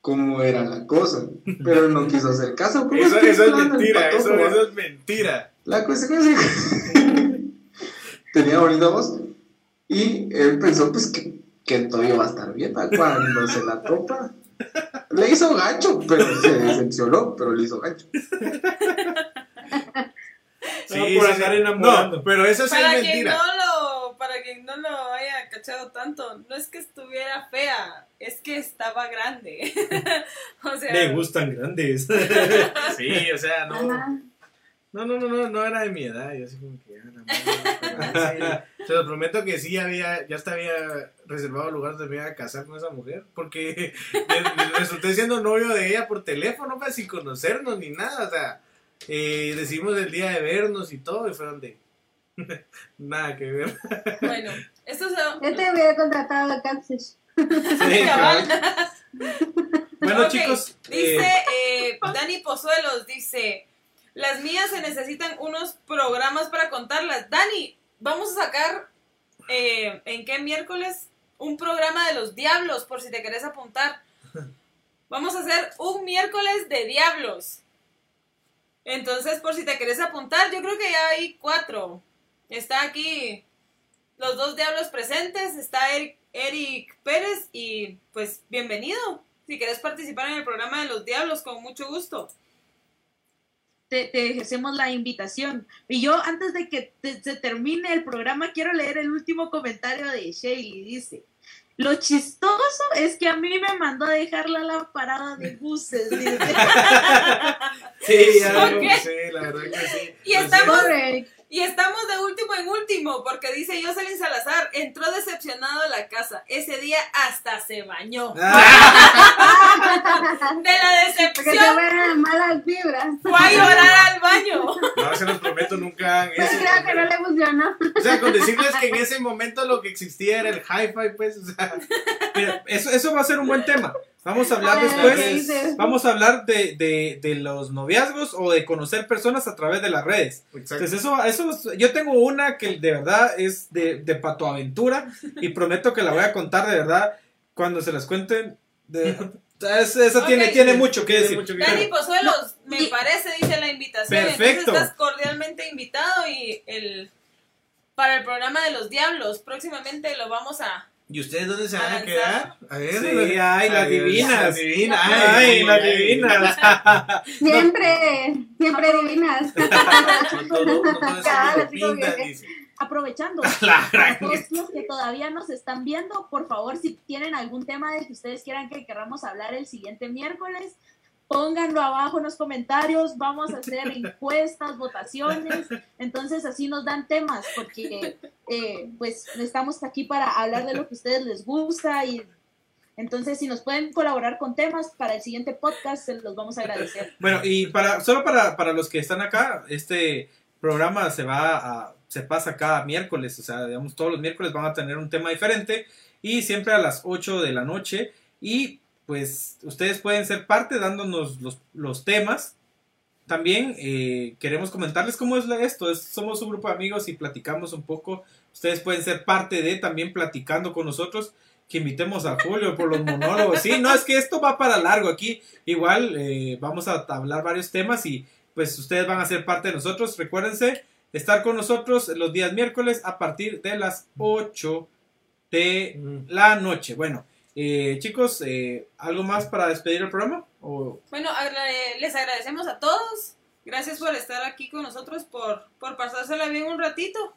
Speaker 7: cómo era la cosa, pero no quiso hacer caso.
Speaker 5: Eso, es, eso es mentira, eso, eso es mentira.
Speaker 7: La cuestión es que tenía bonita voz. Y él pensó pues que, que todo iba a estar bien cuando se la topa. Le hizo gancho, pero se decepcionó, pero le hizo gancho.
Speaker 5: Sí, por andar enamorando. No, pero eso sí
Speaker 4: para
Speaker 5: es mentira.
Speaker 4: Quien no lo, para quien no lo haya cachado tanto, no es que estuviera fea, es que estaba grande.
Speaker 1: o sea, me gustan grandes.
Speaker 5: sí, o sea, no. No, no, no, no, no era de mi edad. Yo así como que, ah, Se lo prometo que sí había, ya hasta había reservado lugar donde me iba a casar con esa mujer. Porque resulté siendo novio de ella por teléfono, pues, sin conocernos ni nada. O sea, eh, decidimos el día de vernos y todo, y fue donde. nada que ver.
Speaker 4: bueno, esto se.
Speaker 3: Yo te había contratado a Kansas. Sí,
Speaker 1: bueno, chicos.
Speaker 4: Dice eh, eh, Dani Pozuelos, dice. Las mías se necesitan unos programas para contarlas. Dani, vamos a sacar eh, en qué miércoles un programa de los diablos, por si te querés apuntar. Vamos a hacer un miércoles de diablos. Entonces, por si te querés apuntar, yo creo que ya hay cuatro. Está aquí los dos diablos presentes, está Eric, Eric Pérez y pues bienvenido. Si querés participar en el programa de los diablos, con mucho gusto
Speaker 2: te, ejercemos la invitación. Y yo, antes de que se termine el programa, quiero leer el último comentario de Shaley. Dice, lo chistoso es que a mí me mandó a dejarla a la parada de buses.
Speaker 5: sí, ya sí, la verdad que sí.
Speaker 4: Y estamos, y estamos de último en último, porque dice Jocelyn Salazar, entró decepcionado a la casa. Ese día hasta se bañó. Ah. de la decepción. Porque
Speaker 3: se malas vibras.
Speaker 4: Fue a llorar al baño.
Speaker 5: No, se los prometo, nunca hagan
Speaker 3: eso. creo que no le funcionó.
Speaker 5: O sea, con decirles que en ese momento lo que existía era el hi-fi, pues, o sea.
Speaker 1: Mira, eso, eso va a ser un buen tema. Vamos a hablar después, vamos a hablar de, de, de, los noviazgos o de conocer personas a través de las redes. Entonces eso, eso, yo tengo una que de verdad es de, de patoaventura y prometo que la voy a contar de verdad cuando se las cuenten. De, esa tiene, tiene mucho que decir.
Speaker 4: Dani Pozuelos, me parece, dice la invitación. Perfecto. Entonces estás cordialmente invitado y el para el programa de los diablos próximamente lo vamos a
Speaker 5: ¿Y ustedes dónde se van a quedar?
Speaker 1: A ver, sí, ay, las divinas. divinas. Ay, las divinas.
Speaker 3: Siempre, siempre divinas.
Speaker 2: Aprovechando, los que todavía nos están viendo, por favor, si tienen algún tema del que ustedes quieran que queramos hablar el siguiente miércoles, pónganlo abajo en los comentarios, vamos a hacer encuestas, votaciones, entonces así nos dan temas, porque eh, pues estamos aquí para hablar de lo que a ustedes les gusta y entonces si nos pueden colaborar con temas para el siguiente podcast, los vamos a agradecer.
Speaker 1: Bueno, y para solo para, para los que están acá, este programa se va a, se pasa cada miércoles, o sea, digamos todos los miércoles van a tener un tema diferente y siempre a las 8 de la noche y pues ustedes pueden ser parte dándonos los, temas. También eh, queremos comentarles cómo es esto. somos un grupo de amigos y platicamos un poco. Ustedes pueden ser parte de también platicando con nosotros. Que invitemos a Julio por los monólogos. Sí, no, es que esto va para largo aquí. Igual eh, vamos a hablar varios temas y pues ustedes van a ser parte de nosotros. Recuérdense estar con nosotros los días miércoles a partir de las 8 de la noche. Bueno, eh, chicos, eh, ¿algo más para despedir el programa?
Speaker 4: Bueno, les agradecemos a todos. Gracias por estar aquí con nosotros, por, por pasársela bien un ratito.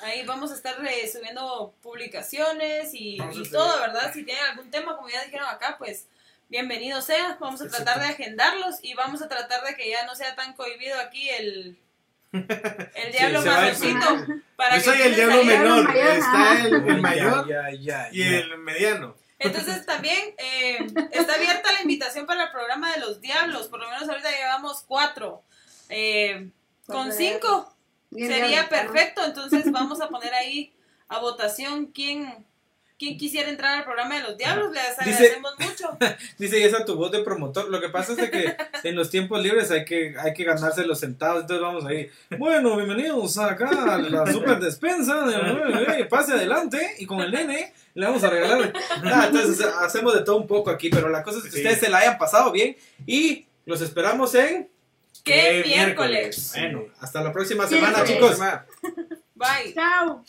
Speaker 4: Ahí vamos a estar eh, subiendo publicaciones y, todo, ¿verdad? Si tienen algún tema, como ya dijeron acá, pues bienvenido sea. Vamos a tratar de agendarlos y vamos a tratar de que ya no sea tan cohibido aquí el, el diablo
Speaker 5: va
Speaker 4: mayorcito. Para
Speaker 5: Yo
Speaker 4: que
Speaker 5: soy el diablo
Speaker 3: menor.
Speaker 5: está el, el mayor
Speaker 1: Ya, ya, ya,
Speaker 5: y
Speaker 1: ya.
Speaker 5: el mediano.
Speaker 4: Entonces también eh, está abierta la invitación para el programa de los diablos. Por lo menos ahorita llevamos cuatro. Eh, con cinco
Speaker 3: Bien,
Speaker 4: sería
Speaker 3: bien,
Speaker 4: perfecto. Entonces vamos a poner ahí a votación quién, quién quisiera entrar al programa de los diablos. Les agradecemos mucho.
Speaker 1: Dice, y esa tu voz de promotor. Lo que pasa es de que en los tiempos libres hay que, hay que ganarse los centavos. Entonces vamos ahí. Bueno, bienvenidos acá a la super despensa. de- Pase adelante. Y con el nene le vamos a regalar. Ah, entonces hacemos de todo un poco aquí. Pero la cosa es que
Speaker 5: Sí.
Speaker 1: ustedes se la hayan pasado bien. Y los esperamos en.
Speaker 4: ¡Qué
Speaker 5: Qué
Speaker 4: miércoles!
Speaker 1: Bueno, hasta la próxima semana, chicos.
Speaker 4: Bye.
Speaker 3: Chao.